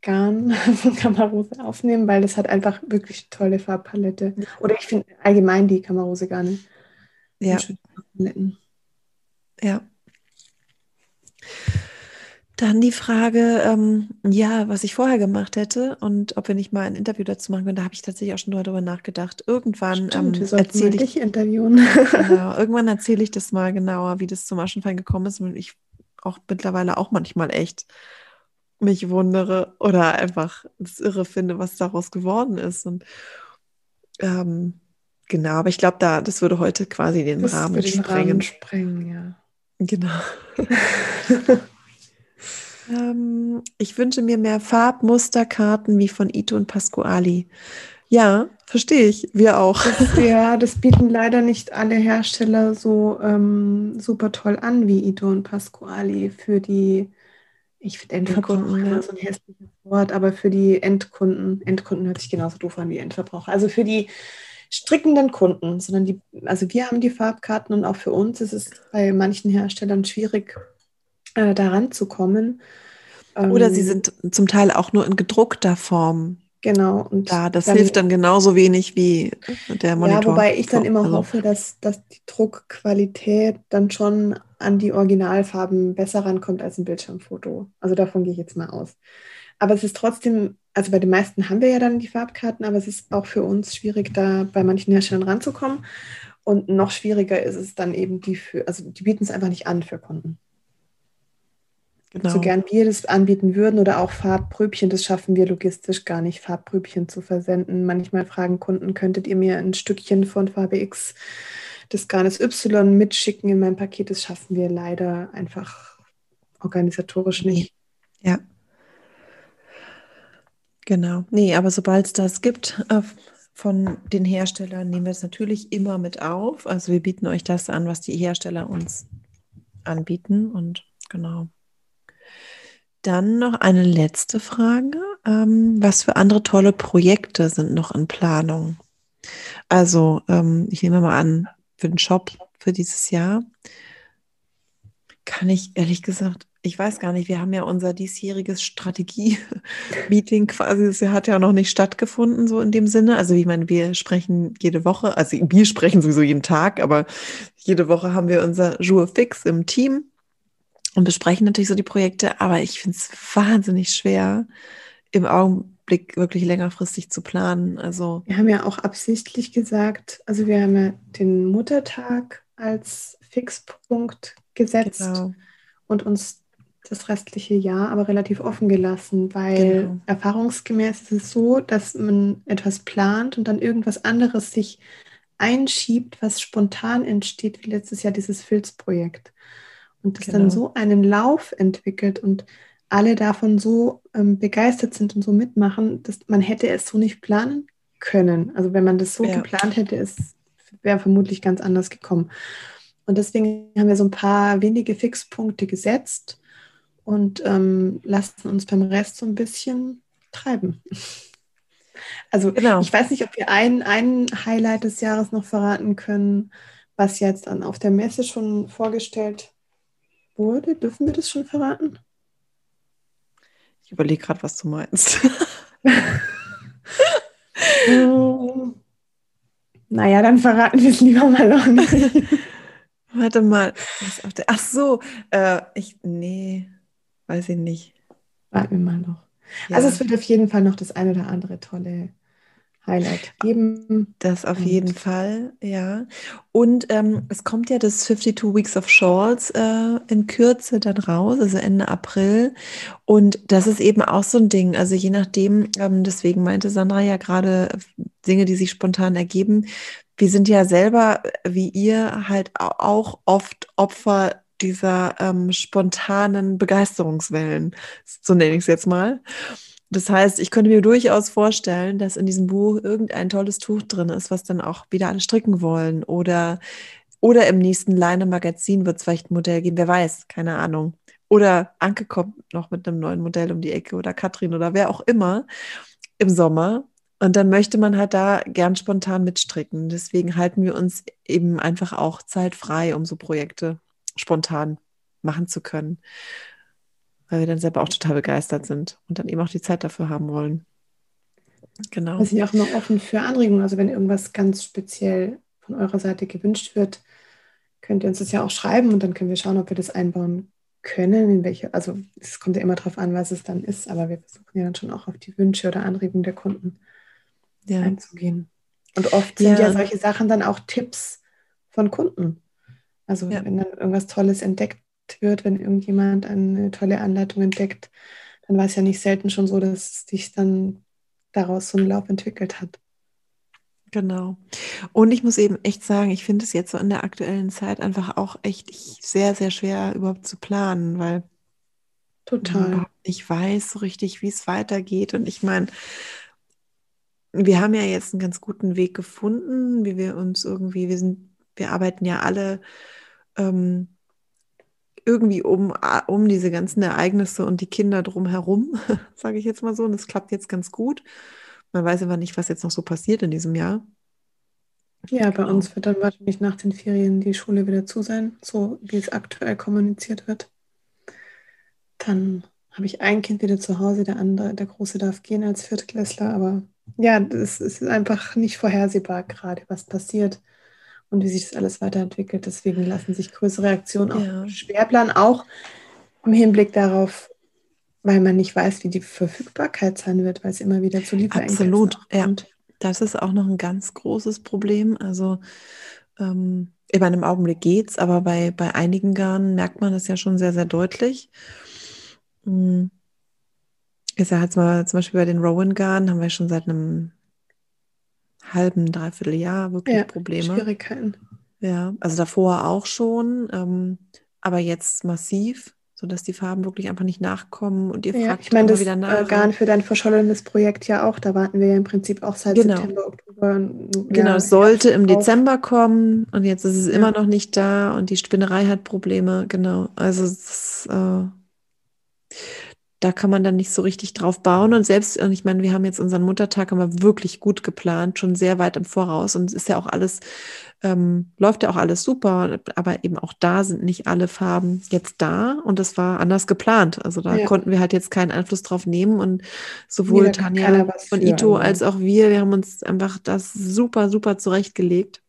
Garn von Kamarose aufnehmen, weil das hat einfach wirklich tolle Farbpalette. Oder ich finde allgemein die Kamarose Garne. Ja. Ja. Dann die Frage, ähm, ja, was ich vorher gemacht hätte und ob wir nicht mal ein Interview dazu machen können. Da habe ich tatsächlich auch schon darüber nachgedacht. Irgendwann ähm, erzähle ich interviewen. genau, irgendwann erzähle ich das mal genauer, wie das zum Aschenfallen gekommen ist und ich auch mittlerweile auch manchmal echt mich wundere oder einfach das irre finde, was daraus geworden ist. Und ähm, genau, aber ich glaube, da das würde heute quasi den das Rahmen sprengen. Rahmen sprengen, ja. Genau. Ähm, ich wünsche mir mehr Farbmusterkarten wie von Ito und Pasquali. Ja, verstehe ich. Wir auch. Das, ja, das bieten leider nicht alle Hersteller so ähm, super toll an wie Ito und Pasquali für die, ich finde Endverbraucher ja. so ein hässliches Wort, aber für die Endkunden, Endkunden hört sich genauso doof an wie Endverbraucher. Also für die strickenden Kunden, sondern die, also wir haben die Farbkarten und auch für uns ist es bei manchen Herstellern schwierig, äh, daran zu kommen. Oder ähm, sie sind zum Teil auch nur in gedruckter Form. Genau. Und da, das dann, hilft dann genauso wenig wie der Monitor. Ja, wobei ich dann immer also. hoffe, dass, dass die Druckqualität dann schon an die Originalfarben besser rankommt als ein Bildschirmfoto. Also davon gehe ich jetzt mal aus. Aber es ist trotzdem, also bei den meisten haben wir ja dann die Farbkarten, aber es ist auch für uns schwierig, da bei manchen Herstellern ranzukommen. Und noch schwieriger ist es dann eben die für, also die bieten es einfach nicht an für Kunden. Genau. So gern wir das anbieten würden oder auch Farbpröbchen, das schaffen wir logistisch gar nicht, Farbpröbchen zu versenden. Manchmal fragen Kunden, könntet ihr mir ein Stückchen von Farbe X des Garnes Y mitschicken in mein Paket? Das schaffen wir leider einfach organisatorisch nicht. Ja. Genau. Nee, aber sobald es das gibt äh, von den Herstellern, nehmen wir es natürlich immer mit auf. Also wir bieten euch das an, was die Hersteller uns anbieten und genau. Dann noch eine letzte Frage. Ähm, was für andere tolle Projekte sind noch in Planung? Also, ähm, ich nehme mal an, für den Shop für dieses Jahr kann ich ehrlich gesagt, ich weiß gar nicht, wir haben ja unser diesjähriges Strategie-Meeting quasi, das hat ja noch nicht stattgefunden, so in dem Sinne. Also, ich meine, wir sprechen jede Woche, also wir sprechen sowieso jeden Tag, aber jede Woche haben wir unser Jour fix im Team und besprechen natürlich so die Projekte, aber ich finde es wahnsinnig schwer, im Augenblick wirklich längerfristig zu planen. Also wir haben ja auch absichtlich gesagt, also wir haben ja den Muttertag als Fixpunkt gesetzt genau. und uns das restliche Jahr aber relativ offen gelassen, weil genau. erfahrungsgemäß ist es so, dass man etwas plant und dann irgendwas anderes sich einschiebt, was spontan entsteht, wie letztes Jahr dieses Filzprojekt und das genau. dann so einen Lauf entwickelt und alle davon so ähm, begeistert sind und so mitmachen, dass man hätte es so nicht planen können. Also wenn man das so ja. geplant hätte, es wäre vermutlich ganz anders gekommen. Und deswegen haben wir so ein paar wenige Fixpunkte gesetzt und ähm, lassen uns beim Rest so ein bisschen treiben. Also genau. ich weiß nicht, ob wir ein, ein Highlight des Jahres noch verraten können, was jetzt dann auf der Messe schon vorgestellt wurde. Dürfen wir das schon verraten? Ich überlege gerade, was du meinst. Naja, dann verraten wir es lieber mal noch nicht. Warte mal. Ach so, äh, ich, nee, weiß ich nicht. Warten wir mal noch. Ja. Also es wird auf jeden Fall noch das eine oder andere tolle Highlight geben. Das auf jeden Fall, ja. Und ähm, es kommt ja das 52 Weeks of Shawls äh, in Kürze dann raus, also Ende April. Und das ist eben auch so ein Ding. Also je nachdem, ähm, deswegen meinte Sandra ja gerade Dinge, die sich spontan ergeben. Wir sind ja selber, wie ihr, halt auch oft Opfer dieser ähm, spontanen Begeisterungswellen, so nenne ich es jetzt mal. Das heißt, ich könnte mir durchaus vorstellen, dass in diesem Buch irgendein tolles Tuch drin ist, was dann auch wieder alle stricken wollen. Oder, oder im nächsten Leine-Magazin wird es vielleicht ein Modell geben, wer weiß, keine Ahnung. Oder Anke kommt noch mit einem neuen Modell um die Ecke oder Katrin oder wer auch immer im Sommer. Und dann möchte man halt da gern spontan mitstricken. Deswegen halten wir uns eben einfach auch Zeit frei, um so Projekte spontan machen zu können weil wir dann selber auch total begeistert sind und dann eben auch die Zeit dafür haben wollen. Genau. Wir sind ja auch noch offen für Anregungen. Also wenn irgendwas ganz speziell von eurer Seite gewünscht wird, könnt ihr uns das ja auch schreiben und dann können wir schauen, ob wir das einbauen können. In welche, also es kommt ja immer darauf an, was es dann ist, aber wir versuchen ja dann schon auch auf die Wünsche oder Anregungen der Kunden ja. einzugehen. Und oft sind ja. ja solche Sachen dann auch Tipps von Kunden. Also ja. wenn dann irgendwas Tolles entdeckt wird, wenn irgendjemand eine tolle Anleitung entdeckt, dann war es ja nicht selten schon so, dass sich dann daraus so ein Lauf entwickelt hat. Genau. Und ich muss eben echt sagen, ich finde es jetzt so in der aktuellen Zeit einfach auch echt sehr, sehr schwer überhaupt zu planen, weil total ich weiß so richtig, wie es weitergeht. Und ich meine, wir haben ja jetzt einen ganz guten Weg gefunden, wie wir uns irgendwie, wir sind, wir arbeiten ja alle ähm, irgendwie um, um diese ganzen Ereignisse und die Kinder drumherum, sage ich jetzt mal so. Und es klappt jetzt ganz gut. Man weiß aber nicht, was jetzt noch so passiert in diesem Jahr. Ja, bei genau. uns wird dann wahrscheinlich nach den Ferien die Schule wieder zu sein, so wie es aktuell kommuniziert wird. Dann habe ich ein Kind wieder zu Hause, der andere, der Große darf gehen als Viertklässler, aber ja, es ist einfach nicht vorhersehbar gerade, was passiert und wie sich das alles weiterentwickelt. Deswegen lassen sich größere Aktionen auch ja. schwer planen, auch im Hinblick darauf, weil man nicht weiß, wie die Verfügbarkeit sein wird, weil es immer wieder zu Lieferengpässen Absolut, ja. Das ist auch noch ein ganz großes Problem. Also ähm, in einem Augenblick geht's, aber bei, bei einigen Garnen merkt man das ja schon sehr, sehr deutlich. Hm. Ich sage jetzt mal, zum Beispiel bei den Rowan-Garnen haben wir schon seit einem halben, dreiviertel Jahr wirklich ja, Probleme. Schwierigkeiten. Ja, also davor auch schon, ähm, aber jetzt massiv, sodass die Farben wirklich einfach nicht nachkommen und ihr ja, fragt ich meine, das wieder nach. Äh, Garn für dein verschollenes Projekt ja auch, da warten wir ja im Prinzip auch seit genau. September, Oktober. Genau, es sollte im Dezember kommen und jetzt ist es ja. immer noch nicht da und die Spinnerei hat Probleme, genau. Also es, äh, da kann man dann nicht so richtig drauf bauen. Und selbst, und ich meine, wir haben jetzt unseren Muttertag haben wir wirklich gut geplant, schon sehr weit im Voraus. Und es ist ja auch alles, ähm, läuft ja auch alles super. Aber eben auch da sind nicht alle Farben jetzt da. Und das war anders geplant. Also da ja. konnten wir halt jetzt keinen Einfluss drauf nehmen. Und sowohl Jeder Tanja und Ito als auch wir, wir haben uns einfach das super, super zurechtgelegt.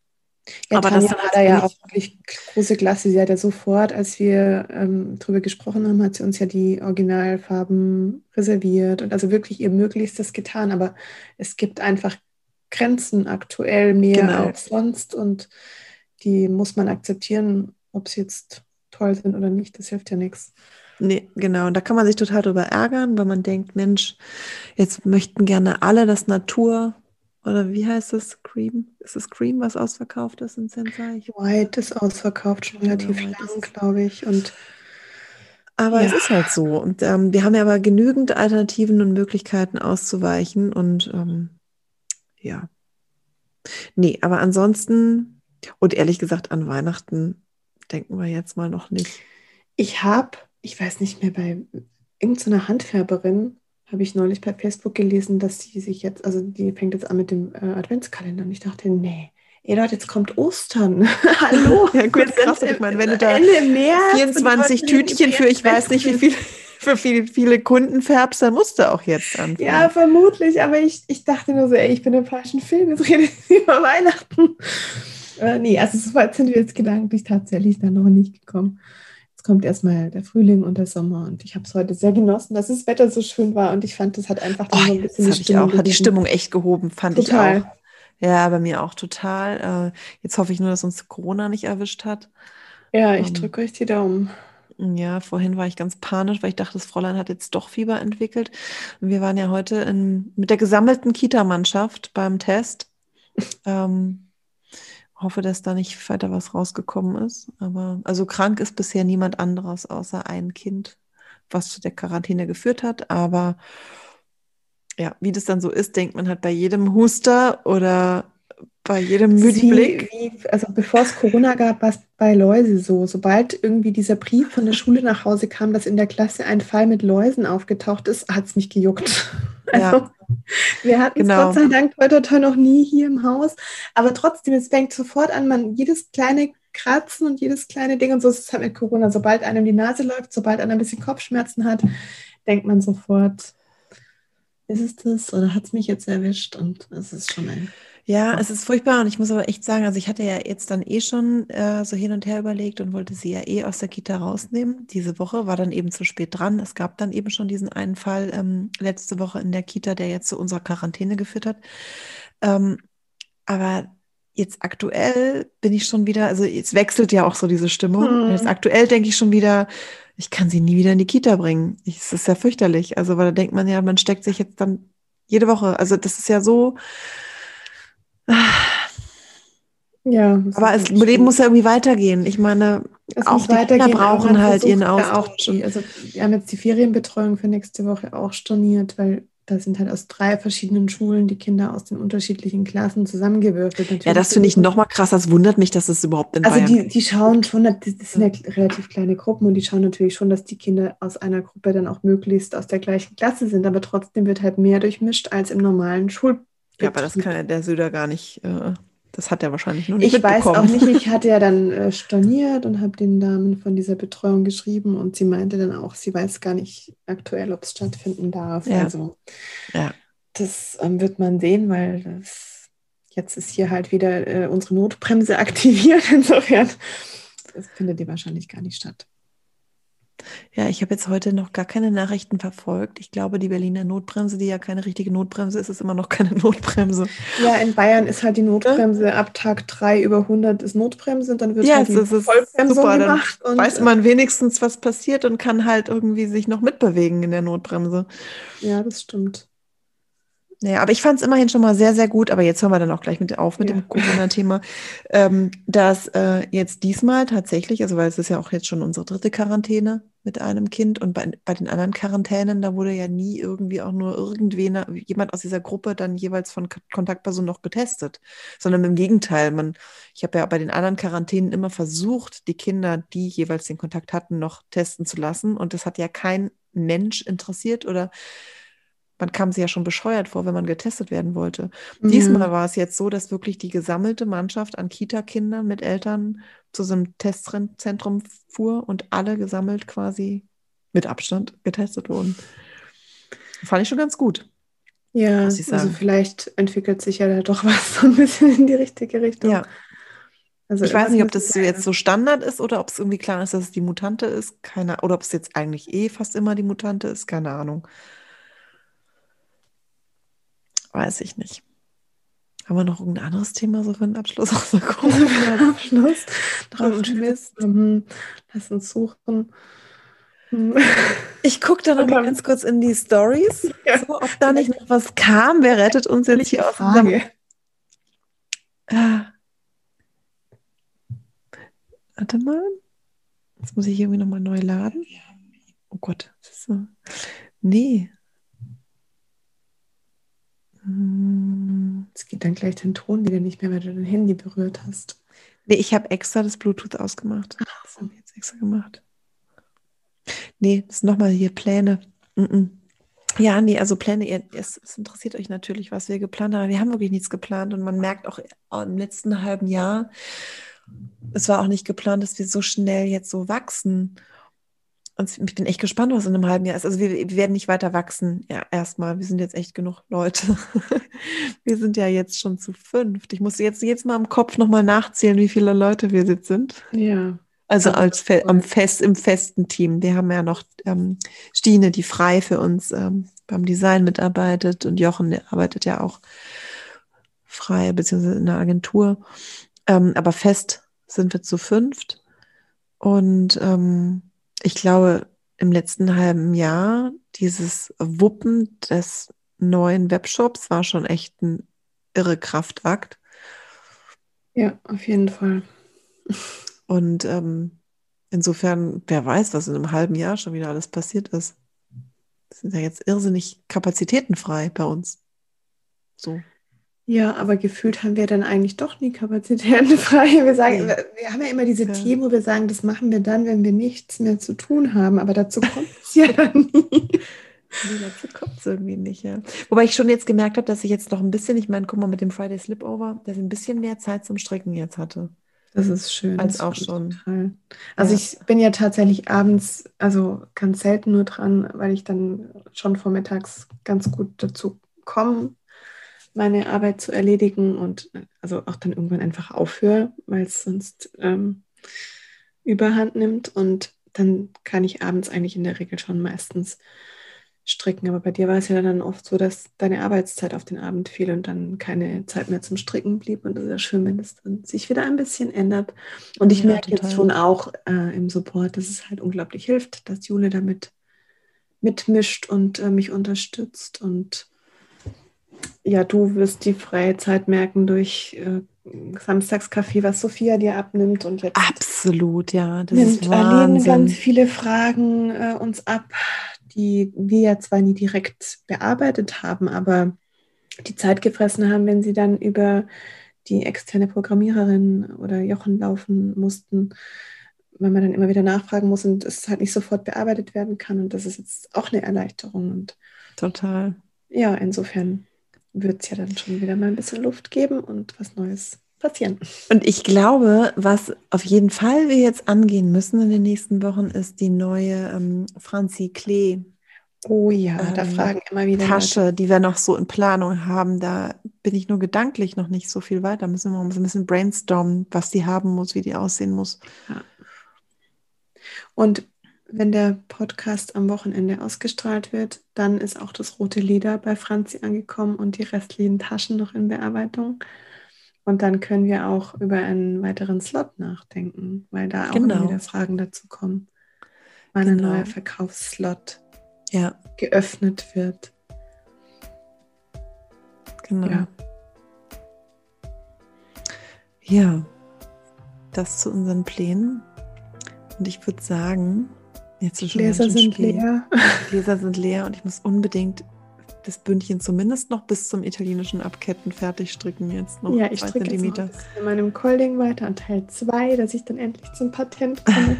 Ja, aber Tanja das hat er ja auch wirklich große Klasse. Sie hat ja sofort, als wir ähm, darüber gesprochen haben, hat sie uns ja die Originalfarben reserviert und also wirklich ihr Möglichstes getan. Aber es gibt einfach Grenzen aktuell mehr genau. als sonst und die muss man akzeptieren, ob sie jetzt toll sind oder nicht. Das hilft ja nichts. Nee, genau. Und da kann man sich total drüber ärgern, weil man denkt, Mensch, jetzt möchten gerne alle das Natur oder wie heißt es? Cream? Ist es Cream, was ausverkauft ist in Sensei? White ist ausverkauft, schon relativ ja, lang, glaube ich. Und aber ja. es ist halt so. Und ähm, wir haben ja aber genügend Alternativen und Möglichkeiten auszuweichen. Und ähm, ja. Nee, aber ansonsten, und ehrlich gesagt, an Weihnachten denken wir jetzt mal noch nicht. Ich habe, ich weiß nicht mehr, bei irgendeiner Handfärberin habe ich neulich bei Facebook gelesen, dass sie sich jetzt, also die fängt jetzt an mit dem äh, Adventskalender und ich dachte, nee, ey Leute, jetzt kommt Ostern. Hallo. ja gut, krass, ich meine, wenn du da Ende März 24 Tütchen für ich weiß nicht wie viel für viele, viele Kunden färbst, dann musst du auch jetzt anfangen. Ja, vermutlich, aber ich, ich dachte nur so, ey, ich bin im falschen Film, jetzt rede ich über Weihnachten. Äh, nee, also so weit sind wir jetzt gedanklich tatsächlich dann noch nicht gekommen kommt erstmal der Frühling und der Sommer. Und ich habe es heute sehr genossen, dass das Wetter so schön war. Und ich fand, das hat einfach dann oh, so ein bisschen die Stimmung, auch, hat die Stimmung echt gehoben, fand total. ich auch. Ja, bei mir auch total. Äh, jetzt hoffe ich nur, dass uns Corona nicht erwischt hat. Ja, ich um, ähm, drücke euch die Daumen. Ja, vorhin war ich ganz panisch, weil ich dachte, das Fräulein hat jetzt doch Fieber entwickelt. Und wir waren ja heute in, mit der gesammelten Kita-Mannschaft beim Test. ähm, hoffe, dass da nicht weiter was rausgekommen ist. Aber also krank ist bisher niemand anderes außer ein Kind, was zu der Quarantäne geführt hat. Aber ja, wie das dann so ist, denkt man halt bei jedem Huster oder bei jedem müden Blick. Wie, also bevor es Corona gab, war es bei Läuse so. Sobald irgendwie dieser Brief von der Schule nach Hause kam, dass in der Klasse ein Fall mit Läusen aufgetaucht ist, hat es mich gejuckt. Also, ja. wir hatten es genau. Gott sei Dank heute noch nie hier im Haus. Aber trotzdem, es fängt sofort an, man jedes kleine Kratzen und jedes kleine Ding und so ist es halt mit Corona. Sobald einem die Nase läuft, sobald einer ein bisschen Kopfschmerzen hat, denkt man sofort, ist es das oder hat es mich jetzt erwischt? Und es ist schon ein ja, es ist furchtbar und ich muss aber echt sagen, also ich hatte ja jetzt dann eh schon äh, so hin und her überlegt und wollte sie ja eh aus der Kita rausnehmen. Diese Woche war dann eben zu spät dran. Es gab dann eben schon diesen einen Fall ähm, letzte Woche in der Kita, der jetzt zu unserer Quarantäne geführt hat. Ähm, aber jetzt aktuell bin ich schon wieder, also jetzt wechselt ja auch so diese Stimmung. Mhm. Jetzt aktuell denke ich schon wieder, ich kann sie nie wieder in die Kita bringen. Es ist ja fürchterlich. Also, weil da denkt man ja, man steckt sich jetzt dann jede Woche. Also, das ist ja so ja. Aber das Leben muss ja irgendwie weitergehen. Ich meine, es auch die Kinder brauchen halt ihren Austausch. Die, also wir haben jetzt die Ferienbetreuung für nächste Woche auch storniert, weil da sind halt aus drei verschiedenen Schulen die Kinder aus den unterschiedlichen Klassen zusammengewürfelt. Natürlich ja, das finde ich noch mal krass. Das wundert mich, dass es das überhaupt in Also Bayern die, die schauen schon, das sind ja relativ kleine Gruppen und die schauen natürlich schon, dass die Kinder aus einer Gruppe dann auch möglichst aus der gleichen Klasse sind. Aber trotzdem wird halt mehr durchmischt als im normalen Schul ja, aber das kann der Söder gar nicht. Äh, das hat er wahrscheinlich noch nicht Ich weiß auch nicht, ich hatte ja dann äh, storniert und habe den Damen von dieser Betreuung geschrieben und sie meinte dann auch, sie weiß gar nicht aktuell, ob es stattfinden darf. Ja. Also ja. das ähm, wird man sehen, weil das, jetzt ist hier halt wieder äh, unsere Notbremse aktiviert. Insofern das findet die wahrscheinlich gar nicht statt. Ja, ich habe jetzt heute noch gar keine Nachrichten verfolgt. Ich glaube, die Berliner Notbremse, die ja keine richtige Notbremse ist, ist immer noch keine Notbremse. Ja, in Bayern ist halt die Notbremse ja. ab Tag 3 über 100 ist Notbremse und dann wird ja, halt die Vollbremse gemacht. Dann weiß man äh, wenigstens, was passiert und kann halt irgendwie sich noch mitbewegen in der Notbremse. Ja, das stimmt. Naja, aber ich fand es immerhin schon mal sehr, sehr gut, aber jetzt hören wir dann auch gleich mit auf mit ja. dem Corona-Thema, ähm, dass äh, jetzt diesmal tatsächlich, also weil es ist ja auch jetzt schon unsere dritte Quarantäne mit einem Kind und bei, bei den anderen Quarantänen, da wurde ja nie irgendwie auch nur irgendwen, jemand aus dieser Gruppe dann jeweils von Kontaktpersonen noch getestet, sondern im Gegenteil, man, ich habe ja bei den anderen Quarantänen immer versucht, die Kinder, die jeweils den Kontakt hatten, noch testen zu lassen und das hat ja kein Mensch interessiert oder man kam sich ja schon bescheuert vor, wenn man getestet werden wollte. Mhm. Diesmal war es jetzt so, dass wirklich die gesammelte Mannschaft an Kita-Kindern mit Eltern zu so einem Testzentrum fuhr und alle gesammelt quasi mit Abstand getestet wurden. Fand ich schon ganz gut. Ja, also vielleicht entwickelt sich ja da doch was so ein bisschen in die richtige Richtung. Ja. Also ich weiß nicht, ob das so jetzt so Standard ist oder ob es irgendwie klar ist, dass es die Mutante ist. Keine, oder ob es jetzt eigentlich eh fast immer die Mutante ist. Keine Ahnung. Weiß ich nicht. Haben wir noch irgendein anderes Thema so für einen Abschluss aus der Abschluss? Mist. Mhm. Lass uns suchen. Mhm. Ich gucke da noch mal ganz kurz in die Stories, ja. so, ob da nicht noch was kam. Wer rettet uns jetzt hier aus dem... Ah. Warte mal. Jetzt muss ich irgendwie nochmal neu laden. Oh Gott. So. Nee. Es geht dann gleich den Ton wieder nicht mehr, weil du dein Handy berührt hast. Nee, ich habe extra das Bluetooth ausgemacht. Das habe ich jetzt extra gemacht. Nee, das sind nochmal hier Pläne. Mm -mm. Ja, nee, also Pläne, es, es, interessiert euch natürlich, was wir geplant haben. Wir haben wirklich nichts geplant und man merkt auch im letzten halben Jahr, es war auch nicht geplant, dass wir so schnell jetzt so wachsen. Und ich bin echt gespannt, was in einem halben Jahr ist. Also wir, wir werden nicht weiter wachsen. Ja, erstmal. Wir sind jetzt echt genug Leute. wir sind ja jetzt schon zu fünft. Ich muss jetzt, jetzt mal im Kopf nochmal nachzählen, wie viele Leute wir jetzt sind. Ja. Also als Fe am Fest, im festen Team. Wir haben ja noch ähm, Stine, die frei für uns ähm, beim Design mitarbeitet und Jochen, arbeitet ja auch frei, beziehungsweise in der Agentur. Ähm, aber fest sind wir zu fünft. Und ähm, ich glaube, im letzten halben Jahr dieses Wuppen des neuen Webshops war schon echt ein irre Kraftakt. Ja, auf jeden Fall. Und ähm, insofern, wer weiß, was in einem halben Jahr schon wieder alles passiert ist. sind ja jetzt irrsinnig kapazitätenfrei bei uns. So. Ja, aber gefühlt haben wir dann eigentlich doch nie Kapazitäten frei. Wir sagen, wir haben ja immer diese ja. Themen, wo wir sagen, das machen wir dann, wenn wir nichts mehr zu tun haben. Aber dazu kommt es ja dann nie. Nee, dazu kommt es irgendwie nicht, ja. Wobei ich schon jetzt gemerkt habe, dass ich jetzt noch ein bisschen, ich meine, guck mal, mit dem Friday Slipover, dass ich ein bisschen mehr Zeit zum Stricken jetzt hatte. Das ist schön. Als auch schon. Total. Also ja. ich bin ja tatsächlich abends, also ganz selten nur dran, weil ich dann schon vormittags ganz gut dazu komme, meine Arbeit zu erledigen und also auch dann irgendwann einfach aufhöre, weil es sonst ähm, überhand nimmt. Und dann kann ich abends eigentlich in der Regel schon meistens stricken. Aber bei dir war es ja dann oft so, dass deine Arbeitszeit auf den Abend fiel und dann keine Zeit mehr zum Stricken blieb. Und das ist ja schön, wenn es dann sich wieder ein bisschen ändert. Und ich ja, merke total. jetzt schon auch äh, im Support, dass es halt unglaublich hilft, dass Jule damit mitmischt und äh, mich unterstützt. Und ja, du wirst die freie Zeit merken durch äh, Samstagskaffee, was Sophia dir abnimmt und jetzt absolut, ja, das nimmt ist Aline ganz viele Fragen äh, uns ab, die wir ja zwar nie direkt bearbeitet haben, aber die Zeit gefressen haben, wenn sie dann über die externe Programmiererin oder Jochen laufen mussten, weil man dann immer wieder nachfragen muss und es halt nicht sofort bearbeitet werden kann. Und das ist jetzt auch eine Erleichterung. Und total. Ja, insofern wird es ja dann schon wieder mal ein bisschen Luft geben und was Neues passieren. Und ich glaube, was auf jeden Fall wir jetzt angehen müssen in den nächsten Wochen, ist die neue ähm, Franzi Klee. Oh ja, ähm, da fragen immer wieder. Tasche, Leute. die wir noch so in Planung haben. Da bin ich nur gedanklich noch nicht so viel weiter. Müssen wir mal ein bisschen brainstormen, was die haben muss, wie die aussehen muss. Ja. Und wenn der Podcast am Wochenende ausgestrahlt wird, dann ist auch das rote Leder bei Franzi angekommen und die restlichen Taschen noch in Bearbeitung. Und dann können wir auch über einen weiteren Slot nachdenken, weil da auch genau. wieder Fragen dazu kommen. Wann genau. ein neuer Verkaufsslot ja. geöffnet wird. Genau. Ja. ja, das zu unseren Plänen. Und ich würde sagen, jetzt schon Gläser sind spät. leer. Gläser sind leer und ich muss unbedingt das Bündchen zumindest noch bis zum italienischen Abketten fertig stricken jetzt noch. Ja, ich stricke jetzt in meinem Colding weiter an Teil 2, dass ich dann endlich zum Patent komme.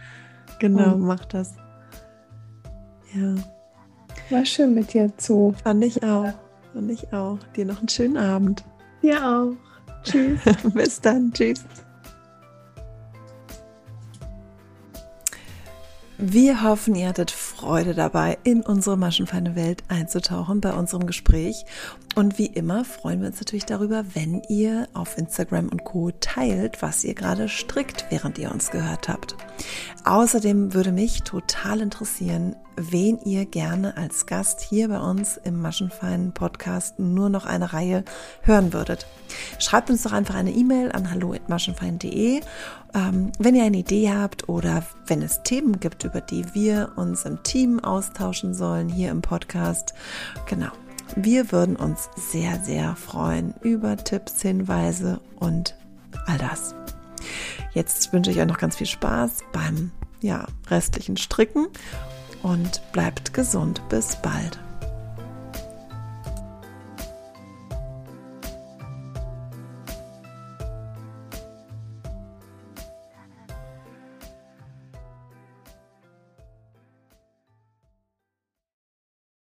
genau, um. mach das. Ja. War schön mit dir zu. Fand ich auch. Fand ich auch. Dir noch einen schönen Abend. Dir auch. Tschüss. Bis dann. Tschüss. Wir hoffen, ihr hattet Freude dabei, in unsere maschenfeine Welt einzutauchen bei unserem Gespräch. Und wie immer freuen wir uns natürlich darüber, wenn ihr auf Instagram und Co. teilt, was ihr gerade strickt, während ihr uns gehört habt. Außerdem würde mich total interessieren, wen ihr gerne als Gast hier bei uns im Maschenfeinen Podcast nur noch eine Reihe hören würdet. Schreibt uns doch einfach eine E-Mail an hallo@maschenfein.de, ähm, wenn ihr eine Idee habt oder wenn es Themen gibt, über die wir uns im Team austauschen sollen hier im Podcast. Genau. Wir würden uns sehr, sehr freuen über Tipps, Hinweise und all das. Jetzt wünsche ich euch noch ganz viel Spaß beim ja, restlichen Stricken und bleibt gesund. Bis bald.